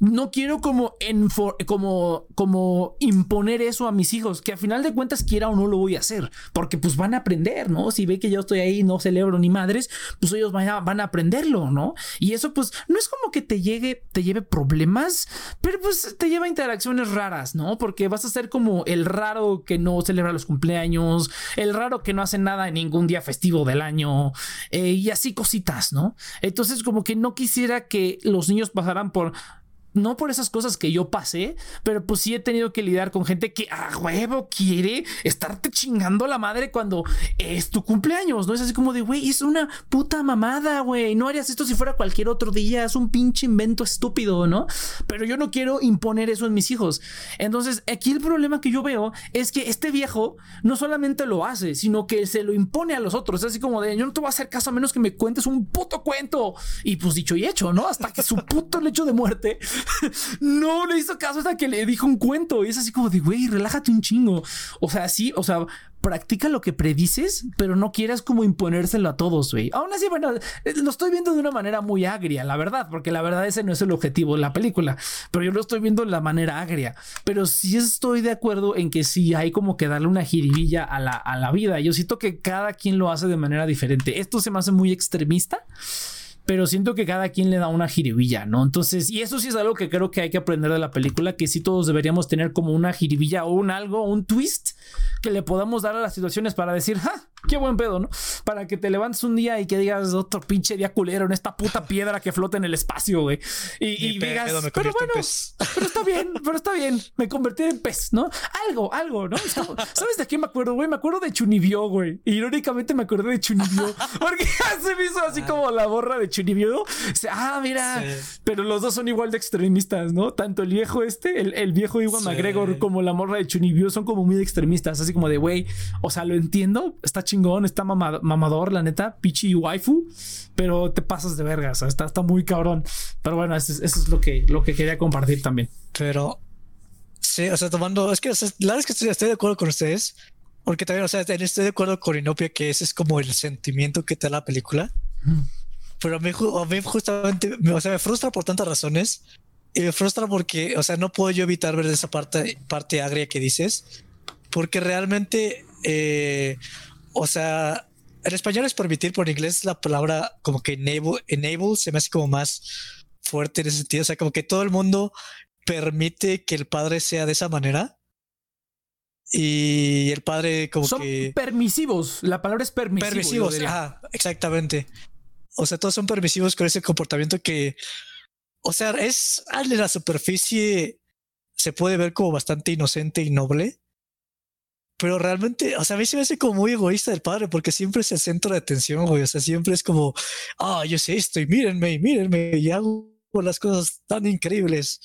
no quiero como, como, como imponer eso a mis hijos, que a final de cuentas quiera o no lo voy a hacer, porque pues van a aprender, ¿no? Si ve que yo estoy ahí, no celebro ni madres, pues ellos van a, van a aprenderlo, ¿no? Y eso pues no es como que te llegue, te lleve problemas, pero pues te lleva interacciones raras, ¿no? Porque vas a ser como el raro que no celebra los cumpleaños, el raro que no hace nada en ningún día festivo del año, eh, y así cositas, ¿no? Entonces como que no quisiera que los niños pasaran por no por esas cosas que yo pasé, pero pues sí he tenido que lidiar con gente que a huevo quiere estarte chingando la madre cuando es tu cumpleaños, ¿no? Es así como de, güey, es una puta mamada, güey, no harías esto si fuera cualquier otro día, es un pinche invento estúpido, ¿no? Pero yo no quiero imponer eso en mis hijos. Entonces, aquí el problema que yo veo es que este viejo no solamente lo hace, sino que se lo impone a los otros, es así como de, yo no te voy a hacer caso a menos que me cuentes un puto cuento. Y pues dicho y hecho, ¿no? Hasta que su puto lecho de muerte <laughs> no le hizo caso hasta que le dijo un cuento. Y es así como de, güey, relájate un chingo. O sea, sí, o sea, practica lo que predices, pero no quieras como imponérselo a todos, güey. Aún así, bueno, eh, lo estoy viendo de una manera muy agria, la verdad, porque la verdad ese no es el objetivo de la película, pero yo lo estoy viendo de la manera agria. Pero sí estoy de acuerdo en que sí hay como que darle una jiribilla a la, a la vida. Yo siento que cada quien lo hace de manera diferente. Esto se me hace muy extremista pero siento que cada quien le da una jiribilla, ¿no? Entonces, y eso sí es algo que creo que hay que aprender de la película, que sí todos deberíamos tener como una jiribilla o un algo, un twist que le podamos dar a las situaciones para decir, ¡ja! Qué buen pedo, ¿no? Para que te levantes un día y que digas otro pinche día culero en esta puta piedra que flota en el espacio, güey. Y, digas, pero bueno, <laughs> pero está bien, pero está bien. Me convertí en pez, ¿no? Algo, algo, ¿no? ¿Sabes de quién me acuerdo, güey? Me acuerdo de Chunibyo, güey. Irónicamente me acordé de Chunibyo. <laughs> Porque se me hizo así como la borra de Chunibyo. ah, mira. Pero los dos son igual de extremistas, ¿no? Tanto el viejo este, el, viejo Iwan McGregor, como la morra de Chunibyo son como muy extremistas. Así como de, güey, o sea, lo entiendo, está chingón, está mamador, la neta, pichi waifu, pero te pasas de verga, o sea, está, está muy cabrón. Pero bueno, eso, es lo que, lo que quería compartir también. Pero sí, o sea, tomando, es que la verdad es que estoy, de acuerdo con ustedes, porque también, o sea, estoy de acuerdo con Inopia que ese es como el sentimiento que te da la película. Pero a mí, a mí justamente, o sea, me frustra por tantas razones. Y me frustra porque, o sea, no puedo yo evitar ver esa parte, parte agria que dices. Porque realmente, eh, o sea, en español es permitir, por en inglés la palabra como que enable, enable se me hace como más fuerte en ese sentido. O sea, como que todo el mundo permite que el padre sea de esa manera. Y el padre como son que... permisivos. La palabra es permisivo. Permisivos, exactamente. O sea, todos son permisivos con ese comportamiento que... O sea, es... De la superficie se puede ver como bastante inocente y noble pero realmente, o sea, a mí se me hace como muy egoísta el padre porque siempre es el centro de atención, güey. O sea, siempre es como, ah, yo sé esto y mírenme y mírenme y hago las cosas tan increíbles.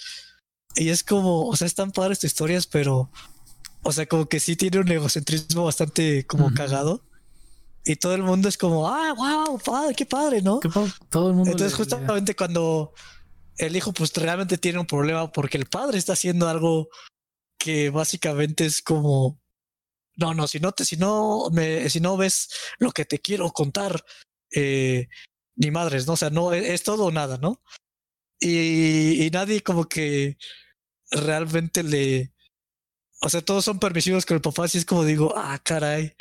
Y es como, o sea, están padres tus historias, pero, o sea, como que sí tiene un egocentrismo bastante como cagado. Y todo el mundo es como, ah, wow, padre, qué padre, ¿no? todo el mundo. Entonces, justamente cuando el hijo, pues realmente tiene un problema porque el padre está haciendo algo que básicamente es como no, no, si no te, si no me, si no ves lo que te quiero contar, eh, ni madres, ¿no? O sea, no, e, es, todo o nada, ¿no? Y, y, nadie como que realmente le, o sea, todos son permisivos con el papá, así es como digo, ah, caray.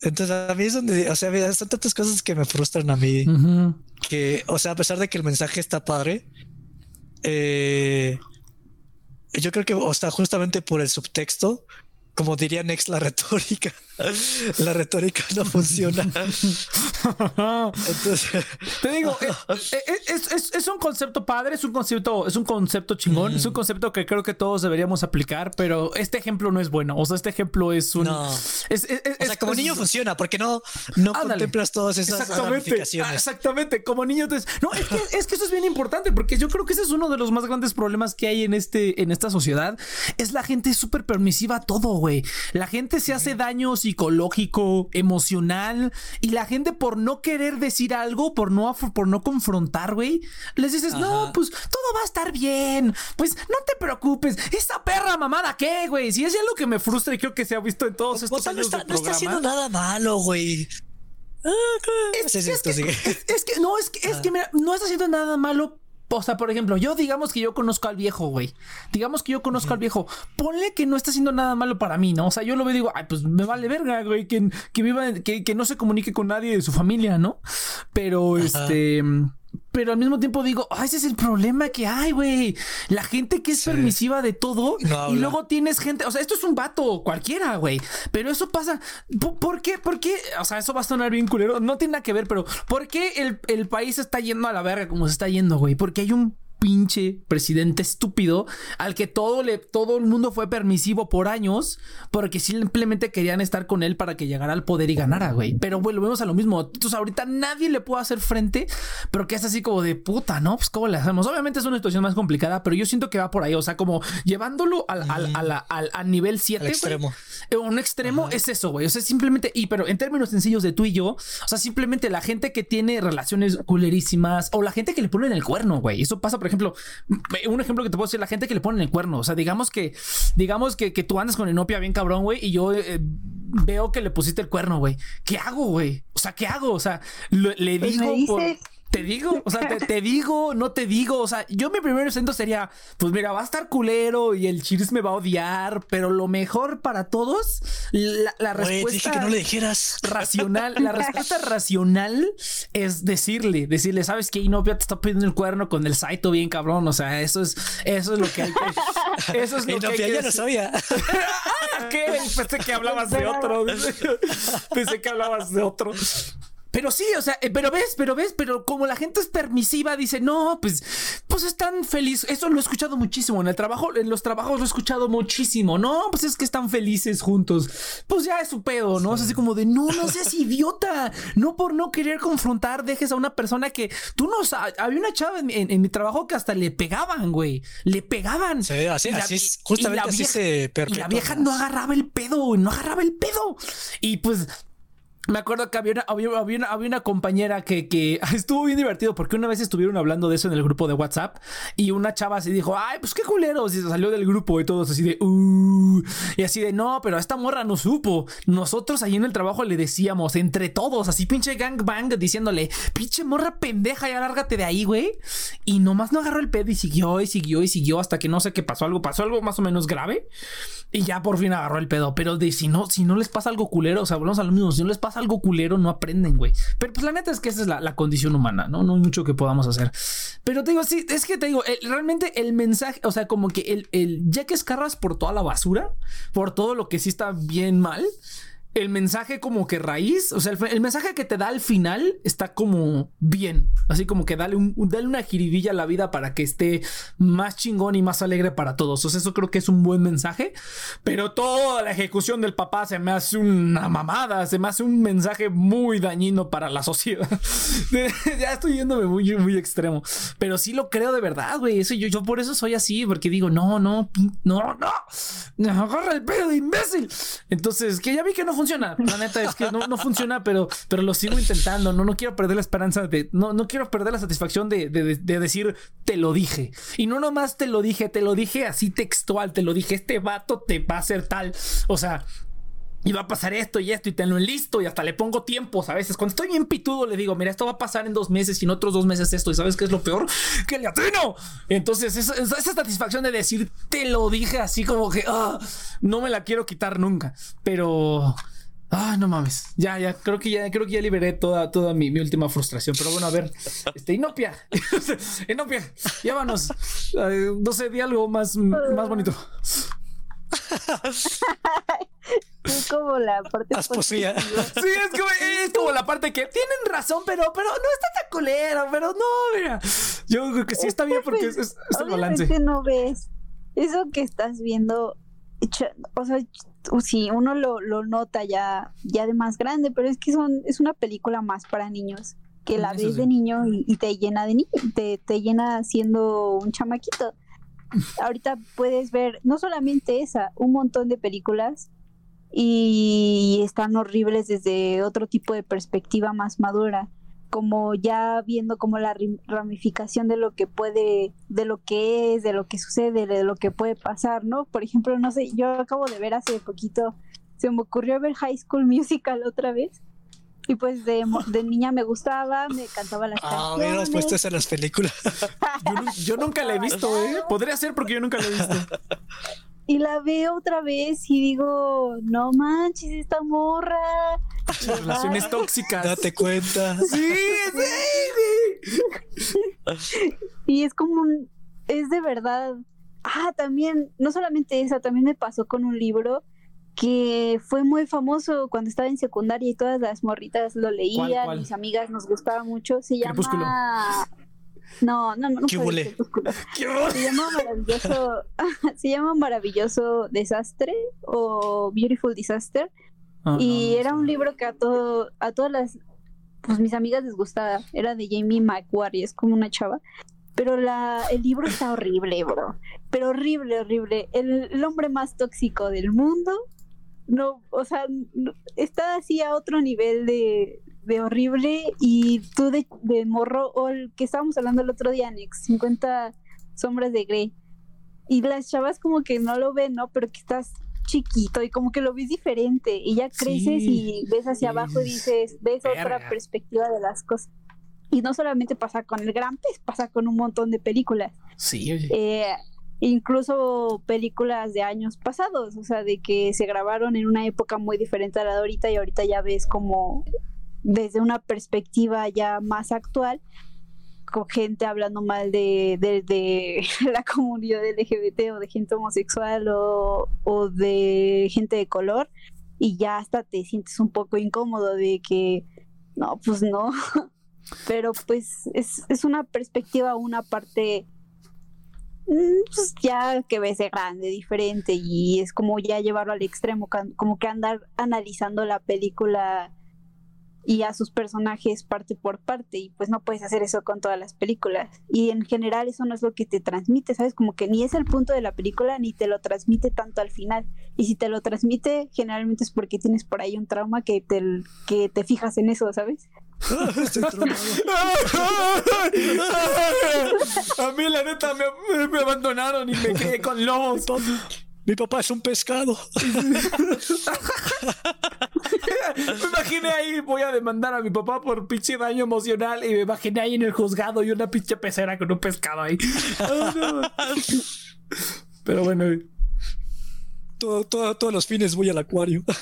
Entonces a mí es donde, o sea, son tantas cosas que me frustran a mí, que, o sea, a pesar de que el mensaje está padre, eh, yo creo que, o sea, justamente por el subtexto, como diría Next, la retórica. <laughs> La retórica no funciona. <laughs> Entonces, te digo, <laughs> eh, eh, eh, es, un concepto padre, es un concepto, es un concepto chingón, es un mm. concepto que creo que todos deberíamos aplicar, pero este ejemplo no es bueno. O sea, este ejemplo es un. No. Es, o sea, como niño funciona, porque no, no contemplas todas esas exactamente, Exactamente, como niño. No, es que, es que eso es bien importante, porque yo creo que ese es uno de los más grandes problemas que hay en, este, en esta sociedad. Es la gente súper permisiva a todo, la gente se hace daño psicológico, emocional, y la gente por no querer decir algo, por no, por no confrontar, güey, les dices, no, pues todo va a estar bien, pues no te preocupes, esta perra mamada, ¿qué, güey? Si es ya lo que me frustra y creo que se ha visto en todos estos o años no está, no está haciendo nada malo, güey. es, que, no, es que, es que mira, no está haciendo nada malo o sea, por ejemplo, yo digamos que yo conozco al viejo, güey. Digamos que yo conozco al viejo. Ponle que no está haciendo nada malo para mí, ¿no? O sea, yo lo veo y digo, ay, pues me vale verga, güey, que, que viva, que, que no se comunique con nadie de su familia, ¿no? Pero, este pero al mismo tiempo digo, ah, ese es el problema que hay, güey. La gente que es permisiva de todo y luego tienes gente, o sea, esto es un vato cualquiera, güey. Pero eso pasa, ¿por, qué? ¿Por qué? O sea, eso va a sonar bien culero, no tiene nada que ver, pero ¿por qué el, el país está yendo a la verga como se está yendo, güey? Porque hay un pinche presidente estúpido al que todo, le, todo el mundo fue permisivo por años porque simplemente querían estar con él para que llegara al poder y ganara, güey. Pero bueno, volvemos a lo mismo. Entonces ahorita nadie le puede hacer frente, pero que es así como de puta, ¿no? Pues cómo le hacemos. Obviamente es una situación más complicada, pero yo siento que va por ahí. O sea, como llevándolo al, al, nivel 7. extremo. Eh, un extremo es eso, güey. O sea, simplemente, y pero en términos sencillos de tú y yo, o sea, simplemente la gente que tiene relaciones culerísimas o la gente que le pone en el cuerno, güey. Eso pasa, por ejemplo, un ejemplo que te puedo decir, la gente que le pone en el cuerno. O sea, digamos que, digamos que, que tú andas con Enopia bien cabrón, güey, y yo eh, veo que le pusiste el cuerno, güey. ¿Qué hago, güey? O sea, ¿qué hago? O sea, le Pues digo... me por-. Te digo, o sea, te, <laughs> te digo, no te digo, o sea, yo mi primer instinto sería, pues mira, va a estar culero y el Chiris me va a odiar, pero lo mejor para todos, la, dije respuesta que no le dijeras. racional, la <laughs> respuesta racional es decirle, decirle, ¿sabes qué? Inopia te está pidiendo el cuerno con el Saito bien cabrón, o sea, eso es, eso es lo que hay que, <laughs> eso es lo no, que hay ya que decir. sabía. Ah, ¿Qué? Pensé que hablabas de otro. Pensé que hablabas de otro. Pero sí, o sea, eh, pero ves, pero ves, pero como la gente es permisiva, dice, no, pues, pues están felices. Eso lo he escuchado muchísimo en el trabajo, en los trabajos lo he escuchado muchísimo. No, pues es que están felices juntos. Pues ya es su pedo, ¿no? Es así como de, no, no seas idiota. No por no querer confrontar, dejes a una persona que tú no sabes. Había una chava en, en- en mi trabajo que hasta le pegaban, güey. Le pegaban. Ve así, la- así es, justamente así se y la vieja no agarraba el pedo, no agarraba el pedo. Y pues me acuerdo que había una, había, había una, compañera que, que <laughs> estuvo bien divertido porque una vez estuvieron hablando de eso en el grupo de WhatsApp y una chava se dijo, ay, pues qué culeros. Y se salió del grupo y todos así de, "Uh", y así de, no, pero esta morra no supo. Nosotros ahí en el trabajo le decíamos, entre todos, así pinche gangbang, diciéndole, pinche morra pendeja, ya lárgate de ahí, güey. Y nomás no agarró el pedo y siguió y siguió y siguió hasta que no sé qué pasó, algo pasó, algo más o menos grave. Y ya por fin agarró el pedo. Pero de si no, si no les pasa algo culero, o sea, volvemos a lo mismo. Si no les pasa algo culero, no aprenden, güey. Pero pues la neta es que esa es la, la condición humana, ¿no? No hay mucho que podamos hacer. Pero te digo, sí, es que te digo, realmente el mensaje, o sea, como que el, el ya que escarras por toda la basura, por todo lo que sí está bien mal. El mensaje como que raíz, o sea, el, el mensaje que te da al final está como bien, así como que dale, un, dale una jiribilla a la vida para que esté más chingón y más alegre para todos. O sea, eso creo que es un buen mensaje, pero toda la ejecución del papá se me hace una mamada, se me hace un mensaje muy dañino para la sociedad. <laughs> ya estoy yéndome muy, muy extremo, pero sí lo creo de verdad, güey. Eso yo, yo por eso soy así, porque digo, no, no, no, no, agarra el pedo, imbécil. Entonces, que ya vi que no funciona. La neta es que no, funciona, pero, pero lo sigo intentando. No, no quiero perder la esperanza de, no, no quiero perder la satisfacción de, de- de- de decir, te lo dije. Y no nomás te lo dije, te lo dije así textual, te lo dije, este vato te va a hacer tal. O sea, y va a pasar esto y esto y te lo enlisto y hasta le pongo tiempos a veces. Cuando estoy bien pitudo le digo, mira, esto va a pasar en dos meses y en otros dos meses esto. ¿Y sabes qué es lo peor? Que le atino. Entonces, esa, esa- esa satisfacción de decir, te lo dije así como que ah, no me la quiero quitar nunca. Pero... Ah, no mames. Ya, ya, creo que ya, creo que ya liberé toda, toda mi, mi última frustración. Pero bueno, a ver, este, Inopia, <laughs> Inopia, llévanos. No sé, di algo más, más bonito. <laughs> Es como la parte Haz poesía. positiva. <laughs> Sí, es como, es como la parte que tienen razón, pero, pero no está tan culero, pero no, mira. Yo creo que sí está bien porque es, es- es el balance. No ves eso que estás viendo. O sea, si uno lo, lo nota ya, ya de más grande, pero es que son, es una película más para niños. Que la Eso ves sí. de niño y, y te llena de niño, te, te llena siendo un chamaquito. Ahorita puedes ver no solamente esa, un montón de películas y están horribles desde otro tipo de perspectiva más madura como ya viendo como la ramificación de lo que puede, de lo que es, de lo que sucede, de lo que puede pasar, ¿no? Por ejemplo, no sé, yo acabo de ver hace poquito, se me ocurrió ver High School Musical otra vez. Y pues de, de niña me gustaba, me cantaba las Ah, hubieras canciones. puesto eso en las películas. <laughs> Yo, yo nunca la he visto, ¿eh? Podría ser porque yo nunca la he visto. <laughs> Y la veo otra vez y digo, no manches, esta morra. <laughs> Relaciones tóxicas. Date cuenta. <laughs> Sí, sí. Y es como un, es de verdad. Ah, también, no solamente esa, también me pasó con un libro que fue muy famoso cuando estaba en secundaria y todas las morritas lo leían, cuál? mis amigas nos gustaba mucho. Se Crepúsculo. llama. No, no, no, no ¿Qué horror. <laughs> Se llama maravilloso, <laughs> se llama maravilloso desastre o Beautiful Disaster. Ah, Y no, no era un libro que a todo, a todas las, pues mis amigas les gustaba. Era de Jamie McQuarrie, es como una chava. Pero la, el libro está horrible, bro. Pero horrible, horrible. El, el hombre más tóxico del mundo. No, o sea, no- está así a otro nivel de, de horrible. Y tú de, de morro, o el que estábamos hablando el otro día, Nex, 50 sombras de Grey. Y las chavas como que no lo ven, ¿no? Pero que estás chiquito y como que lo ves diferente y ya creces Sí. y ves hacia abajo y dices, ves Verga. otra perspectiva de las cosas. Y no solamente pasa con el gran pez, pasa con un montón de películas. Sí, oye. Eh, incluso películas de años pasados, o sea, de que se grabaron en una época muy diferente a la de ahorita y ahorita ya ves como desde una perspectiva ya más actual, con gente hablando mal de, de- <laughs> la comunidad LGBT o de gente homosexual o, o de gente de color y ya hasta te sientes un poco incómodo de que no, pues no, <laughs> pero pues es, es una perspectiva, una parte mm, pues ya que ves de grande, diferente y es como ya llevarlo al extremo, como que andar analizando la película y a sus personajes parte por parte y pues no puedes hacer eso con todas las películas y en general eso no es lo que te transmite, ¿sabes? Como que ni es el punto de la película ni te lo transmite tanto al final y si te lo transmite generalmente es porque tienes por ahí un trauma que te, que te fijas en eso, ¿sabes? Estoy. <laughs> A mí la neta me, me abandonaron y me quedé con lobos. Mi papá es un pescado. <laughs> <laughs> Me imaginé ahí, voy a demandar a mi papá por pinche daño emocional y me imaginé ahí en el juzgado y una pinche pecera con un pescado ahí. <laughs> Ah, no. Pero bueno, Todo- todo- todos los fines voy al acuario. <laughs>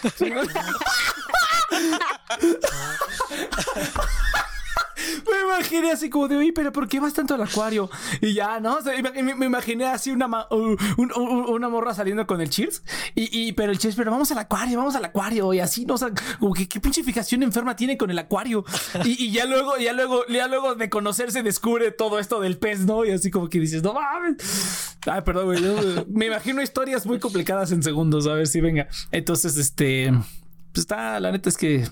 me imaginé así como de, oye, pero ¿por qué vas tanto al acuario? Y ya, ¿no? O sea, me, imaginé así una, uh, un- un- una morra saliendo con el Cheers. Y, y- pero el Cheers, pero vamos al acuario, vamos al acuario. Y así, ¿no? O como que qué pinche fijación enferma tiene con el acuario. Y, y ya luego, ya luego, ya luego de conocerse descubre todo esto del pez, ¿no? Y así como que dices, no mames. Ay, perdón, güey. me imagino historias muy complicadas en segundos. A ver si venga. Entonces, este, pues está, la neta es que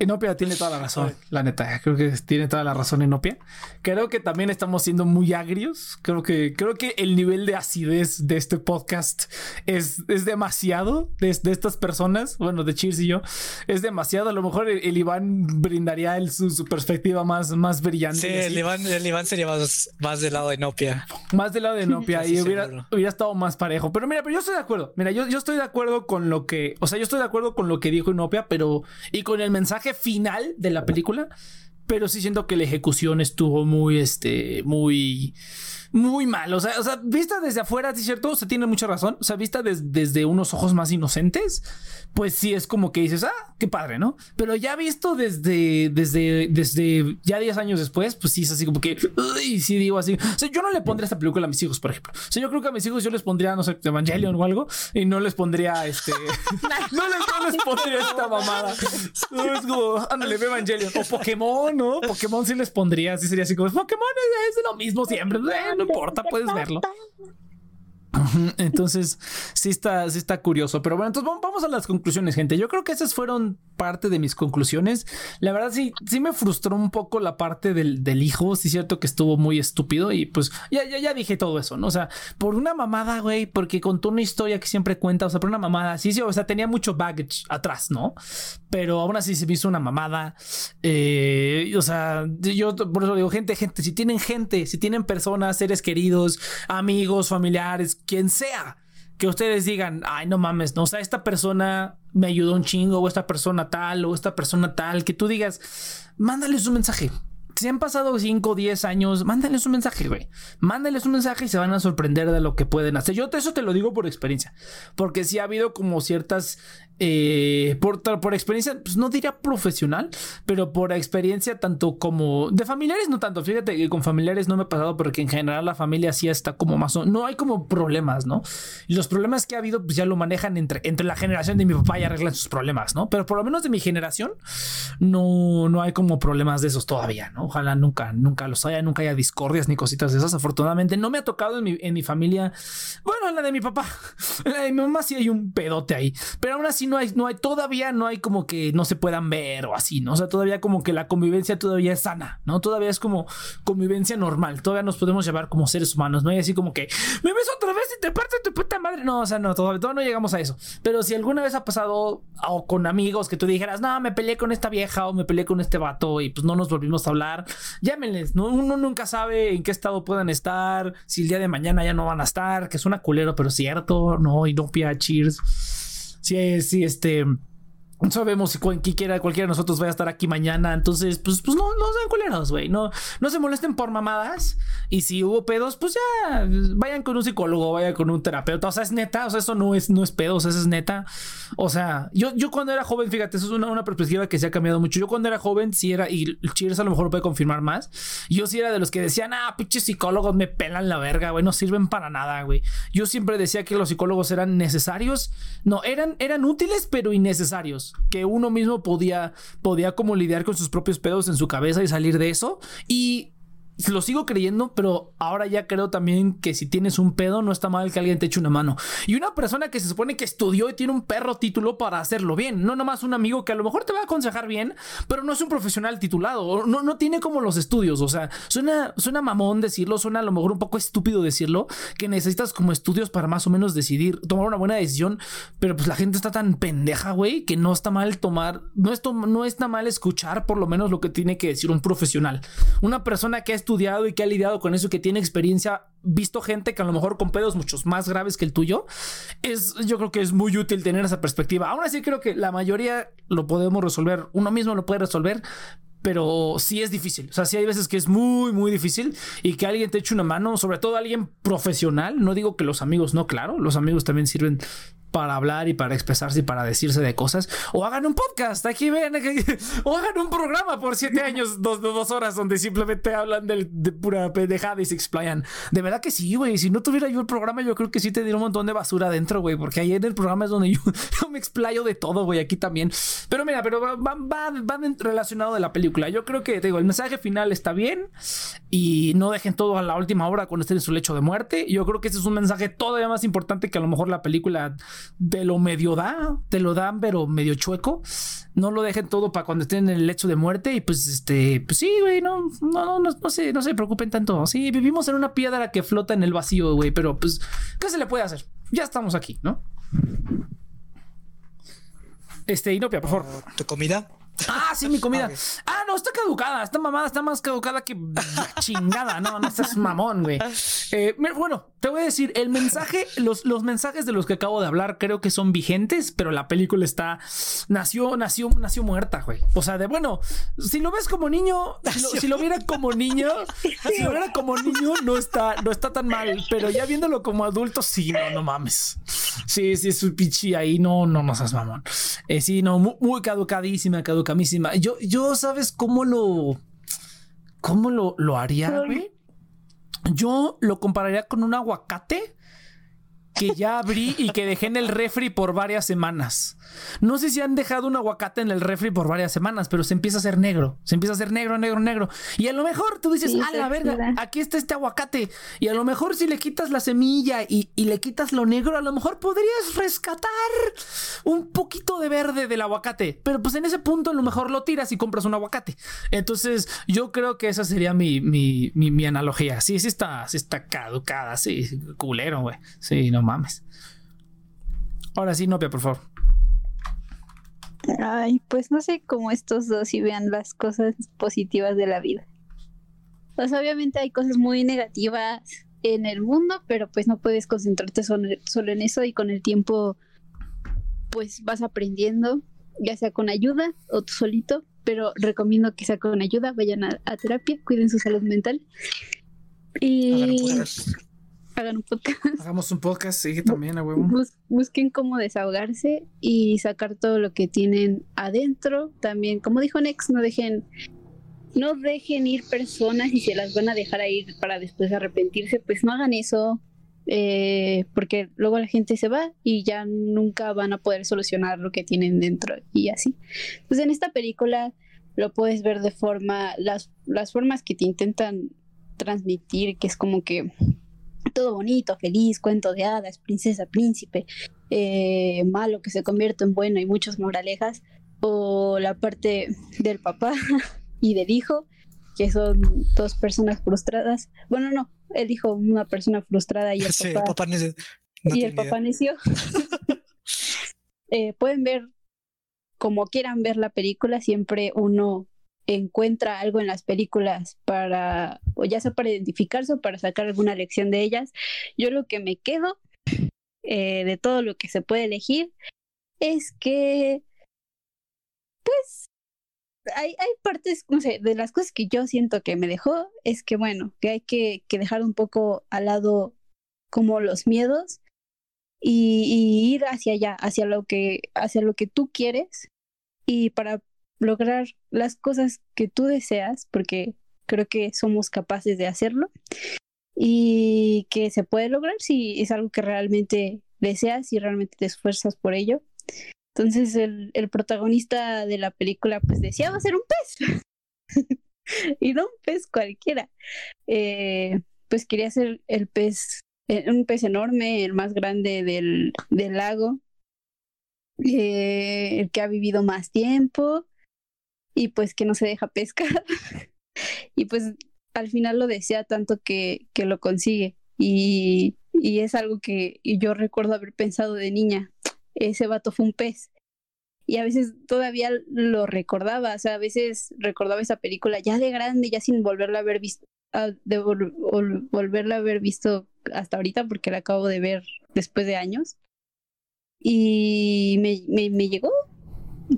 Inopia tiene toda la razón, la neta. Creo que tiene toda la razón Inopia. Creo que también estamos siendo muy agrios. Creo que, creo que el nivel de acidez de este podcast es, es demasiado de, de estas personas. Bueno, de Cheers y yo. Es demasiado. A lo mejor el, el Iván brindaría el- su, su perspectiva más, más brillante. Sí, el Iván, el Iván sería más, más del lado de Nopia. Más del lado de Nopia Casi y hubiera, hubiera estado más parejo. Pero mira, pero yo estoy de acuerdo. Mira, yo, yo estoy de acuerdo con lo que. O sea, yo estoy de acuerdo con lo que dijo Inopia, pero. Y con el mensaje final de la película. Pero sí siento que la ejecución estuvo muy, este, muy. Muy mal. O sea, o sea, vista desde afuera, sí es cierto. O tiene mucha razón. O sea, vista des- desde unos ojos más inocentes, pues sí es como que dices, ah, qué padre, ¿no? Pero ya visto desde, desde, desde ya 10 años después, pues sí es así como que, uy, sí digo así. Yo no le pondría esta película a mis hijos, por ejemplo. O sea, yo creo que a mis hijos yo les pondría, no sé, Evangelion o algo, y no les pondría este. <laughs> no, les, pondría esta mamada. No, es como, ándale, ve Evangelion. O Pokémon, ¿no? Pokémon sí les pondría, así sería así como, Pokémon es, es lo mismo siempre. No importa, puedes verlo. <laughs> Entonces, sí está, sí está curioso. Pero bueno, entonces vamos a las conclusiones, gente. Yo creo que esas fueron parte de mis conclusiones. La verdad, sí, sí me frustró un poco la parte del, del hijo. Sí, es cierto que estuvo muy estúpido. Y pues ya, ya, ya dije todo eso, ¿no? O sea, por una mamada, güey, porque contó una historia que siempre cuenta. O sea, por una mamada. Sí, sí, o sea, tenía mucho baggage atrás, ¿no? Pero aún así se me hizo una mamada. Eh, o sea, yo por eso digo, gente, gente, si tienen gente, si tienen personas, seres queridos, amigos, familiares, quien sea, que ustedes digan, ay, no mames, no, o sea, esta persona me ayudó un chingo, o esta persona tal, o esta persona tal, que tú digas, mándales un mensaje. Si han pasado 5 o 10 años, mándales un mensaje, güey. Mándales un mensaje y se van a sorprender de lo que pueden hacer. Yo eso te lo digo por experiencia. Porque sí ha habido como ciertas. Eh, por, por experiencia, pues no diría profesional, pero por experiencia tanto como. De familiares, no tanto. Fíjate que con familiares no me ha pasado porque en general la familia sí está como más. No hay como problemas, ¿no? Y los problemas que ha habido, pues ya lo manejan entre, entre la generación de mi papá y arreglan sus problemas, ¿no? Pero por lo menos de mi generación, no, no hay como problemas de esos todavía, ¿no? Ojalá nunca, nunca los haya, nunca haya discordias ni cositas de esas. Afortunadamente no me ha tocado en mi, en mi familia. Bueno, en la de mi papá, <laughs> en la de mi mamá sí hay un pedote ahí, pero aún así no hay, no hay, todavía no hay como que no se puedan ver o así, ¿no? O sea, todavía como que la convivencia todavía es sana, ¿no? Todavía es como convivencia normal, todavía nos podemos llevar como seres humanos, no hay así como que me ves otra vez y te parte tu puta madre. No, o sea, no, todavía, todavía no llegamos a eso. Pero si alguna vez ha pasado o con amigos que tú dijeras, no, me peleé con esta vieja o me peleé con este vato y pues no nos volvimos a hablar, llámenles, ¿no? Uno nunca sabe en qué estado puedan estar, si el día de mañana ya no van a estar, que suena culero, pero cierto, no, y no pia cheers. Sí, sí, este no sabemos si cualquiera, cualquiera de nosotros vaya a estar aquí mañana. Entonces, pues, pues no, no sean culeros, güey. No, no se molesten por mamadas. Y si hubo pedos, pues ya vayan con un psicólogo, vayan con un terapeuta. O sea, es neta. O sea, eso no es, no es pedos, eso es neta. O sea, yo, yo cuando era joven, fíjate, eso es una, una perspectiva que se ha cambiado mucho. Yo cuando era joven, sí era, y Cheers a lo mejor lo puede confirmar más. Yo sí era de los que decían, ah, pinches psicólogos me pelan la verga, güey. No sirven para nada, güey. Yo siempre decía que los psicólogos eran necesarios. No, eran, eran útiles, pero innecesarios que uno mismo podía, podía como lidiar con sus propios pedos en su cabeza y salir de eso. Y lo sigo creyendo, pero ahora ya creo también que si tienes un pedo, no está mal que alguien te eche una mano. Y una persona que se supone que estudió y tiene un perro título para hacerlo bien, no nomás un amigo que a lo mejor te va a aconsejar bien, pero no es un profesional titulado, no, no tiene como los estudios. O sea, suena, suena mamón decirlo, suena a lo mejor un poco estúpido decirlo, que necesitas como estudios para más o menos decidir, tomar una buena decisión, pero pues la gente está tan pendeja, güey, que no está mal tomar, no, es no está mal escuchar por lo menos lo que tiene que decir un profesional. Una persona que ha y que ha lidiado con eso, que tiene experiencia, visto gente que a lo mejor con pedos muchos más graves que el tuyo, es, yo creo que es muy útil tener esa perspectiva. Aún así creo que la mayoría lo podemos resolver, uno mismo lo puede resolver, pero sí es difícil. O sea, sí hay veces que es muy, muy difícil y que alguien te eche una mano, sobre todo alguien profesional. No digo que los amigos no, claro, los amigos también sirven para hablar y para expresarse y para decirse de cosas. O hagan un podcast, aquí ven, o hagan un programa por siete años, dos, dos horas, donde simplemente hablan de, pura pendejada y se explayan. De verdad que sí, güey. Si no tuviera yo el programa, yo creo que sí tendría un montón de basura adentro, güey. Porque ahí en el programa es donde yo, <laughs> me explayo de todo, güey. Aquí también. Pero mira, pero va, va, va, relacionado de la película. Yo creo que, digo, el mensaje final está bien. Y no dejen todo a la última hora cuando estén en su lecho de muerte. Yo creo que ese es un mensaje todavía más importante que a lo mejor la película te lo medio da, te lo dan, pero medio chueco. No lo dejen todo para cuando estén en el lecho de muerte. Y pues, este, pues sí, güey, no, no, no, no, se, no se preocupen tanto. Sí, vivimos en una piedra que flota en el vacío, güey, pero pues, ¿qué se le puede hacer? Ya estamos aquí, ¿no? Este, Inopia, por favor. ¿Tu comida? Ah, sí, mi comida. Ah, no, está caducada. Esta mamada está más caducada que chingada. No, no es mamón, güey. Eh, bueno, te voy a decir, el mensaje, los, los mensajes de los que acabo de hablar creo que son vigentes, pero la película está. Nació, nació, nació muerta, güey. O sea, de bueno, si lo ves como niño, si lo, viera como niño, si lo viera como niño, no está, no está tan mal. Pero ya viéndolo como adulto, sí, no, no mames. Sí, sí, es un pichi ahí, no, no, no seas mamón. Eh, sí, no, muy, muy caducadísima, caducadísima Yo, yo, ¿sabes cómo lo. ¿Cómo lo, lo haría, güey? Yo lo compararía con un aguacate que ya abrí y que dejé en el refri por varias semanas. No sé si han dejado un aguacate en el refri por varias semanas, pero se empieza a hacer negro. Se empieza a hacer negro, negro, negro. Y a lo mejor tú dices, a la verga, aquí está este aguacate. Y a lo mejor si le quitas la semilla y, y, le quitas lo negro, a lo mejor podrías rescatar un poquito de verde del aguacate. Pero pues en ese punto a lo mejor lo tiras y compras un aguacate. Entonces yo creo que esa sería mi, mi, mi, mi analogía. Sí, sí está, sí está caducada, sí, culero, güey. Sí, no mames. Ahora sí, Nopia, por favor. Ay, pues no sé cómo estos dos y vean las cosas positivas de la vida. Pues obviamente hay cosas muy negativas en el mundo, pero pues no puedes concentrarte solo, en eso y con el tiempo pues vas aprendiendo, ya sea con ayuda o tú solito, pero recomiendo que sea con ayuda, vayan a, terapia, cuiden su salud mental. Y hagan un podcast. Hagamos un podcast, sí, también a huevo. busquen cómo desahogarse y sacar todo lo que tienen adentro. También, como dijo Nex, no dejen, no dejen ir personas y se las van a dejar a ir para después arrepentirse, pues no hagan eso. Eh, porque luego la gente se va y ya nunca van a poder solucionar lo que tienen dentro y así. Pues en esta película lo puedes ver de forma, las, las formas que te intentan transmitir, que es como que todo bonito, feliz, cuento de hadas, princesa, príncipe, eh, malo que se convierte en bueno y muchas moralejas, o la parte del papá <laughs> y del hijo, que son dos personas frustradas. Bueno, no, el hijo una persona frustrada y el <laughs> papá, necio. y el papá necio. <laughs> Eh, pueden ver como quieran ver la película, siempre uno encuentra algo en las películas para, o ya sea para identificarse o para sacar alguna lección de ellas. Yo lo que me quedo eh, de todo lo que se puede elegir es que, pues, hay, hay partes, no sé, de las cosas que yo siento que me dejó, es que, bueno, que hay que, dejar un poco al lado como los miedos y, y, ir hacia allá, hacia lo que, hacia lo que tú quieres y para lograr las cosas que tú deseas, porque creo que somos capaces de hacerlo y que se puede lograr si es algo que realmente deseas y realmente te esfuerzas por ello. Entonces el, el protagonista de la película pues deseaba ser un pez <laughs> y no un pez cualquiera. Eh, pues quería ser el pez, eh, un pez enorme, el más grande del, del lago, eh, el que ha vivido más tiempo y pues que no se deja pescar. <laughs> y pues al final lo desea tanto que, que lo consigue. Y, y es algo que yo recuerdo haber pensado de niña. Ese vato fue un pez. Y a veces todavía lo recordaba, o sea, a veces recordaba esa película ya de grande, ya sin volverla a haber visto, de vol vol volverla a haber visto hasta ahorita porque la acabo de ver después de años. Y me, me, me llegó.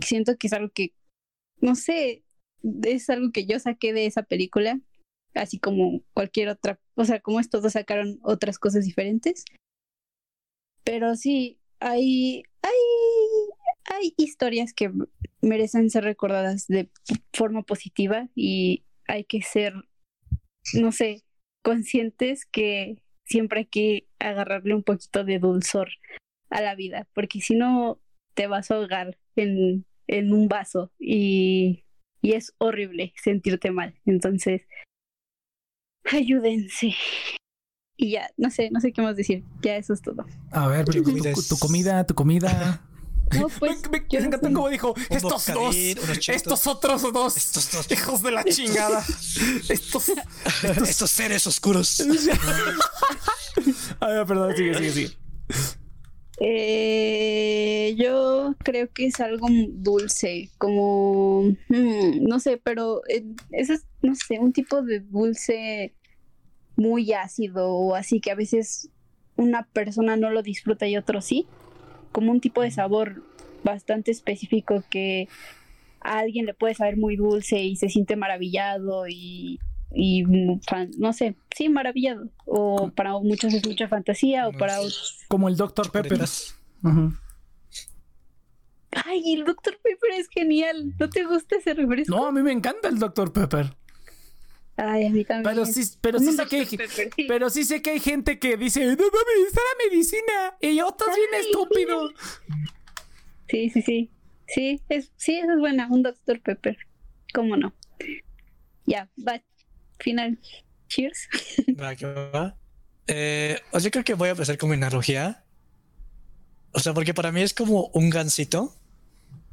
Siento que es algo que no sé, es algo que yo saqué de esa película, así como cualquier otra, o sea, como estos dos sacaron otras cosas diferentes. Pero sí, hay, hay, hay historias que merecen ser recordadas de forma positiva y hay que ser, no sé, conscientes que siempre hay que agarrarle un poquito de dulzor a la vida, porque si no te vas a ahogar en en un vaso y, y es horrible sentirte mal. Entonces, ayúdense. Y ya, no sé, no sé qué más decir. Ya eso es todo. A ver, tu, comida, tu, tu comida, tu comida. No, pues, me, me, me encantó como dijo, estos dos, estos otros dos, estos dos, hijos de la chingada, estos, <laughs> estos, estos seres oscuros. <laughs> A ver, perdón, sigue, sigue, sigue. Eh, yo creo que es algo dulce, como, hmm, no sé, pero eh, eso es, no sé, un tipo de dulce muy ácido o así que a veces una persona no lo disfruta y otro sí, como un tipo de sabor bastante específico que a alguien le puede saber muy dulce y se siente maravillado y y no sé, sí, maravillado. O para muchos es mucha fantasía, o para otros. Como el Dr. Pepper. Uh -huh. Ay, el Dr. Pepper es genial. ¿No te gusta ese refresco? No, a mí me encanta el Dr. Pepper. Ay, a mí también. Pero sí, pero sí, sé que hay, Pepper, sí. pero sí sé que hay gente que dice, no mames, está la medicina. Y yo, estás bien estúpido. Sí, sí, sí. Sí, es, sí, esa es buena, un Dr. Pepper. ¿Cómo no? Ya, va, final. Cheers. <laughs> Va, que va. Eh, o sea, yo creo que voy a empezar con mi analogía. O sea, porque para mí es como un gansito.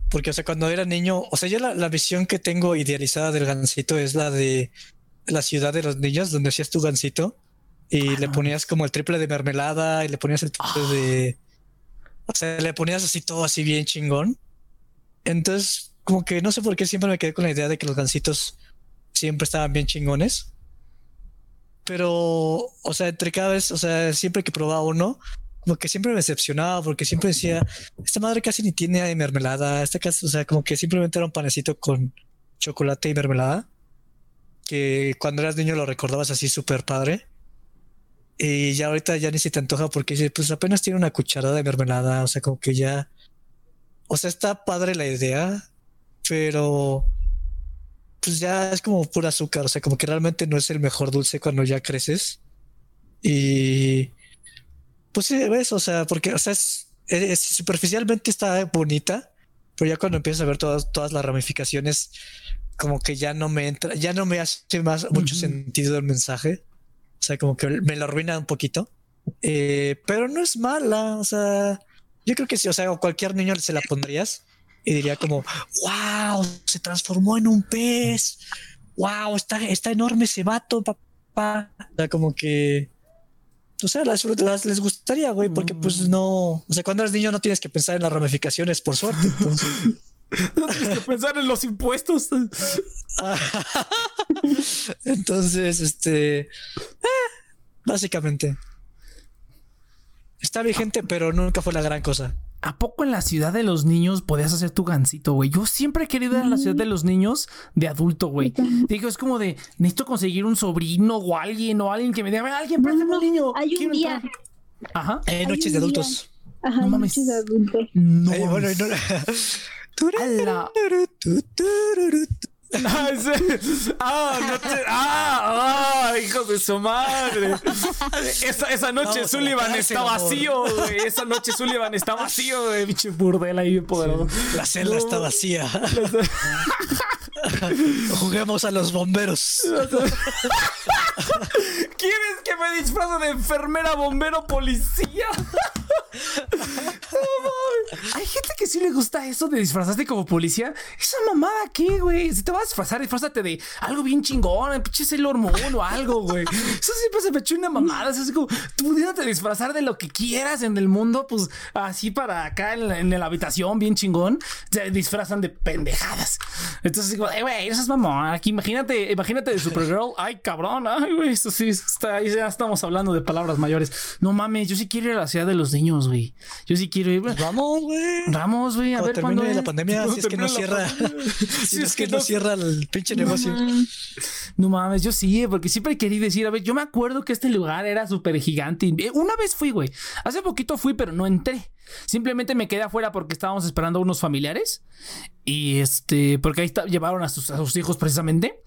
Porque, o sea, cuando era niño, o sea, yo la, la visión que tengo idealizada del gansito es la de la ciudad de los niños, donde hacías tu gansito y ah, le ponías como el triple de mermelada y le ponías el triple ah. de. O sea, le ponías así todo así bien chingón. Entonces, como que no sé por qué siempre me quedé con la idea de que los gansitos siempre estaban bien chingones. Pero, o sea, entre cada vez, o sea, siempre que probaba uno, como que siempre me decepcionaba porque siempre decía, esta madre casi ni tiene mermelada, esta casa, o sea, como que simplemente era un panecito con chocolate y mermelada, que cuando eras niño lo recordabas así súper padre. Y ya ahorita ya ni se te antoja porque pues apenas tiene una cucharada de mermelada, o sea, como que ya, o sea, está padre la idea, pero pues ya es como pura azúcar, o sea, como que realmente no es el mejor dulce cuando ya creces. Y pues sí, ves, o sea, porque, o sea, es, es, superficialmente está bonita, pero ya cuando empiezas a ver todas, todas las ramificaciones, como que ya no me entra, ya no me hace más mucho uh -huh. sentido el mensaje. O sea, como que me lo arruina un poquito. Eh, pero no es mala, o sea, yo creo que sí, o sea, cualquier niño se la pondrías y diría como, wow, se transformó en un pez, wow, está, está enorme ese vato, papá. O sea, como que, o sea, las, las les gustaría, güey, porque pues no, o sea, cuando eres niño no tienes que pensar en las ramificaciones, por suerte. Entonces, <laughs> No tienes que pensar en los impuestos. <laughs> Entonces, este. eh, básicamente. Está vigente, pero nunca fue la gran cosa. ¿A poco en la ciudad de los niños podías hacer tu gancito, güey? Yo siempre he querido ir a la ciudad de los niños de adulto, güey. Digo, es como de, necesito conseguir un sobrino o alguien o alguien que me diga, a ver, alguien, préstame al niño. Hay un día. entrar". Ajá. Eh, noches un de adultos. Ajá, No mames. noches de adultos. No. Eh, bueno, no- <laughs> Ah, ese- ah, no te- ah, ah, hijo de su madre. Esa, esa noche Sullivan está vacío, güey. Esa noche Sullivan está vacío, güey. Pinche burdel ahí bien poderoso. La celda está vacía. <laughs> Juguemos a los bomberos. ¿Quieres que me disfrace de enfermera, bombero, policía? <laughs> Hay gente que sí le gusta eso de disfrazarte como policía. Esa mamada, ¿qué, güey? Si te vas a disfrazar, disfrázate de algo bien chingón, pinche Sailor Moon o algo, güey. Eso siempre se me echó una mamada. Eso es como, tú pudiéndote disfrazar de lo que quieras en el mundo, pues así para acá en la, habitación, bien chingón, se disfrazan de pendejadas. Entonces, digo, eh, güey, eso es mamón. Aquí imagínate, imagínate de Supergirl. Ay, cabrón. Ay, güey, eso sí, está, ya estamos hablando de palabras mayores. No mames, yo sí quiero ir a la ciudad de los niños, güey. Yo sí quiero ir. Vamos, güey. Vamos, güey, a Cuando ver cuándo la pandemia, Cuando si es que no cierra, <laughs> si es que no cierra el pinche negocio. No mames, yo sí, porque siempre quería decir, a ver, yo me acuerdo que este lugar era súper gigante. Eh, Una vez fui, güey. Hace poquito fui, pero no entré. Simplemente me quedé afuera porque estábamos esperando a unos familiares. Y este, porque ahí está- llevaron a sus, a sus hijos precisamente.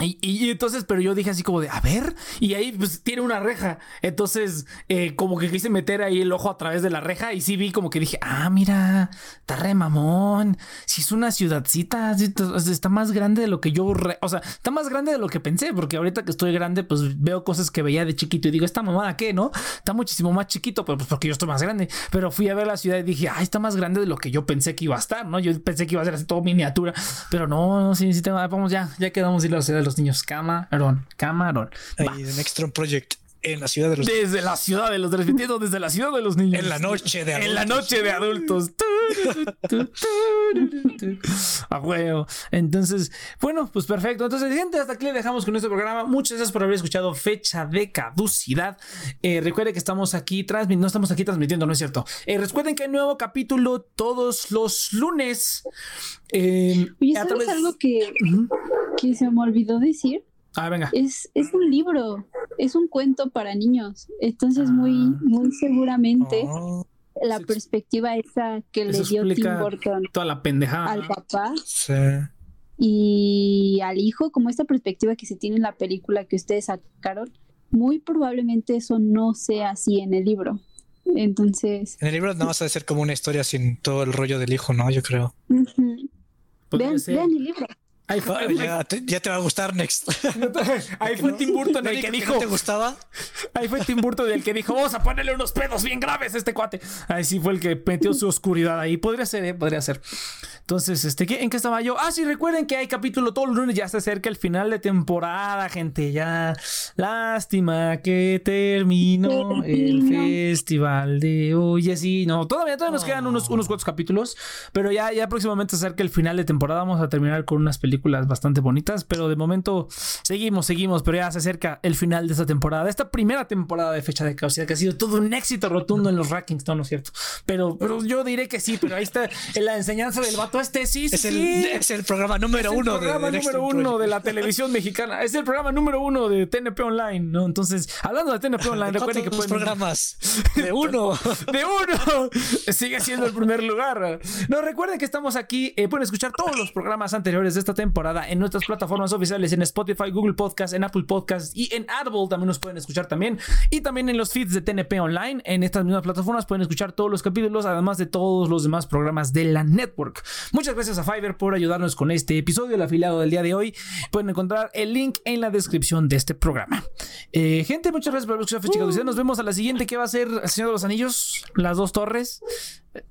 Y, y- y entonces, pero yo dije así como de, a ver, y ahí pues tiene una reja. Entonces, eh, como que quise meter ahí el ojo a través de la reja y sí vi como que dije, ah, mira, está re mamón. Si es una ciudadcita, está más grande de lo que yo, o sea, está más grande de lo que pensé, porque ahorita que estoy grande, pues veo cosas que veía de chiquito y digo, esta mamada, ¿qué, no? Está muchísimo más chiquito, pero pues porque yo estoy más grande. Pero fui a ver la ciudad y dije, ay, está más grande de lo que yo pensé que iba a estar, ¿no? Yo pensé que iba a ser así todo miniatura, pero no, no, sí, sí, te- vamos ya, ya quedamos a la ciudad los niños. Camarón, camarón. Ahí, The Next Tron Project en la ciudad de los Desde la ciudad de los transmitiendo desde la ciudad de los niños. En la noche de En la adultos. noche de adultos. <laughs> A huevo. Entonces, bueno, pues perfecto. Entonces, gente, hasta aquí le dejamos con este programa. Muchas gracias por haber escuchado Fecha de Caducidad. Eh, recuerde que estamos aquí transmitiendo, no estamos aquí transmitiendo, ¿no es cierto? Eh, recuerden que hay nuevo capítulo todos los lunes. Eh, Oye, a ¿sabes través- algo que. Que se me olvidó decir? Ah, venga. Es, es un libro, es un cuento para niños. Entonces, muy, Ah. muy seguramente Oh, la perspectiva esa que le dio Tim Burton Toda la pendejada. al papá sí. y al hijo, como esta perspectiva que se tiene en la película que ustedes sacaron, muy probablemente eso no sea así en el libro. Entonces, En el libro no vas a ser como una historia sin todo el rollo del hijo, ¿no? Yo creo. vean, vean el libro. Ahí fue, Ay, ya, te, ya te va a gustar Next. <laughs> ahí <laughs> fue Tim Burton ¿No el que dijo dijo. ¿No te gustaba? Ahí fue Tim Burton el que dijo, vamos a ponerle unos pedos bien graves a este cuate. Ahí sí fue el que metió su oscuridad ahí. Podría ser, ¿eh? Podría ser. Entonces, este, ¿qué- ¿en qué estaba yo? Ah, sí, recuerden que hay capítulo todos los lunes. Ya se acerca el final de temporada, gente. Ya. Lástima que terminó el festival de hoy. Sí, no, todavía, todavía nos quedan unos, Oh. unos cuantos capítulos. Pero ya, ya próximamente se acerca el final de temporada. Vamos a terminar con unas películas bastante bonitas. Pero de momento seguimos, seguimos. Pero ya se acerca el final de esta temporada. De esta primera temporada de fecha de causa que ha sido todo un éxito rotundo en los rankings. No, no es cierto. Pero, pero yo diré que sí. Pero ahí está en la enseñanza del vato este. Sí, sí, Es el, es el programa número Es el uno de programa The Next número uno de la televisión mexicana. Es el programa número uno de TNP Online, ¿no? Entonces, hablando de TNP Online, recuerden que ¿Cuántos pueden. programas? <laughs> De uno. De uno. Sigue siendo el primer lugar. No, recuerden que estamos aquí. eh, pueden escuchar todos los programas anteriores de esta temporada en nuestras plataformas oficiales, en Spotify, Google Podcast, en Apple Podcast y en Audible. También nos pueden escuchar también. Y también en los feeds de TNP Online. En estas mismas plataformas pueden escuchar todos los capítulos, además de todos los demás programas de la network. Muchas gracias a Fiverr por ayudarnos con este episodio, el afiliado del día de hoy. Pueden encontrar el link en la descripción de este programa. Eh, gente, muchas gracias por haber escuchado Fecha Caducidad. Nos vemos a la siguiente que va a ser El Señor de los Anillos, Las Dos Torres.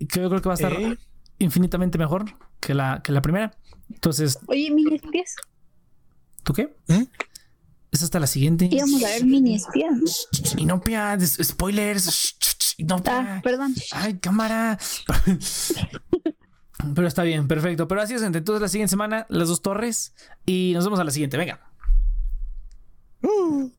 Que yo creo que va a estar Eh. infinitamente mejor que la, que la primera. Entonces, Oye, mini espías. ¿tú qué? ¿Eh? Es hasta la siguiente. Íbamos a ver mini espías. Y no spoilers. No Ah, perdón. Ay, cámara. <laughs> Pero está bien, perfecto. Pero así es, gente. Entonces la siguiente semana, las dos torres. Y nos vemos a la siguiente. Venga. Uh.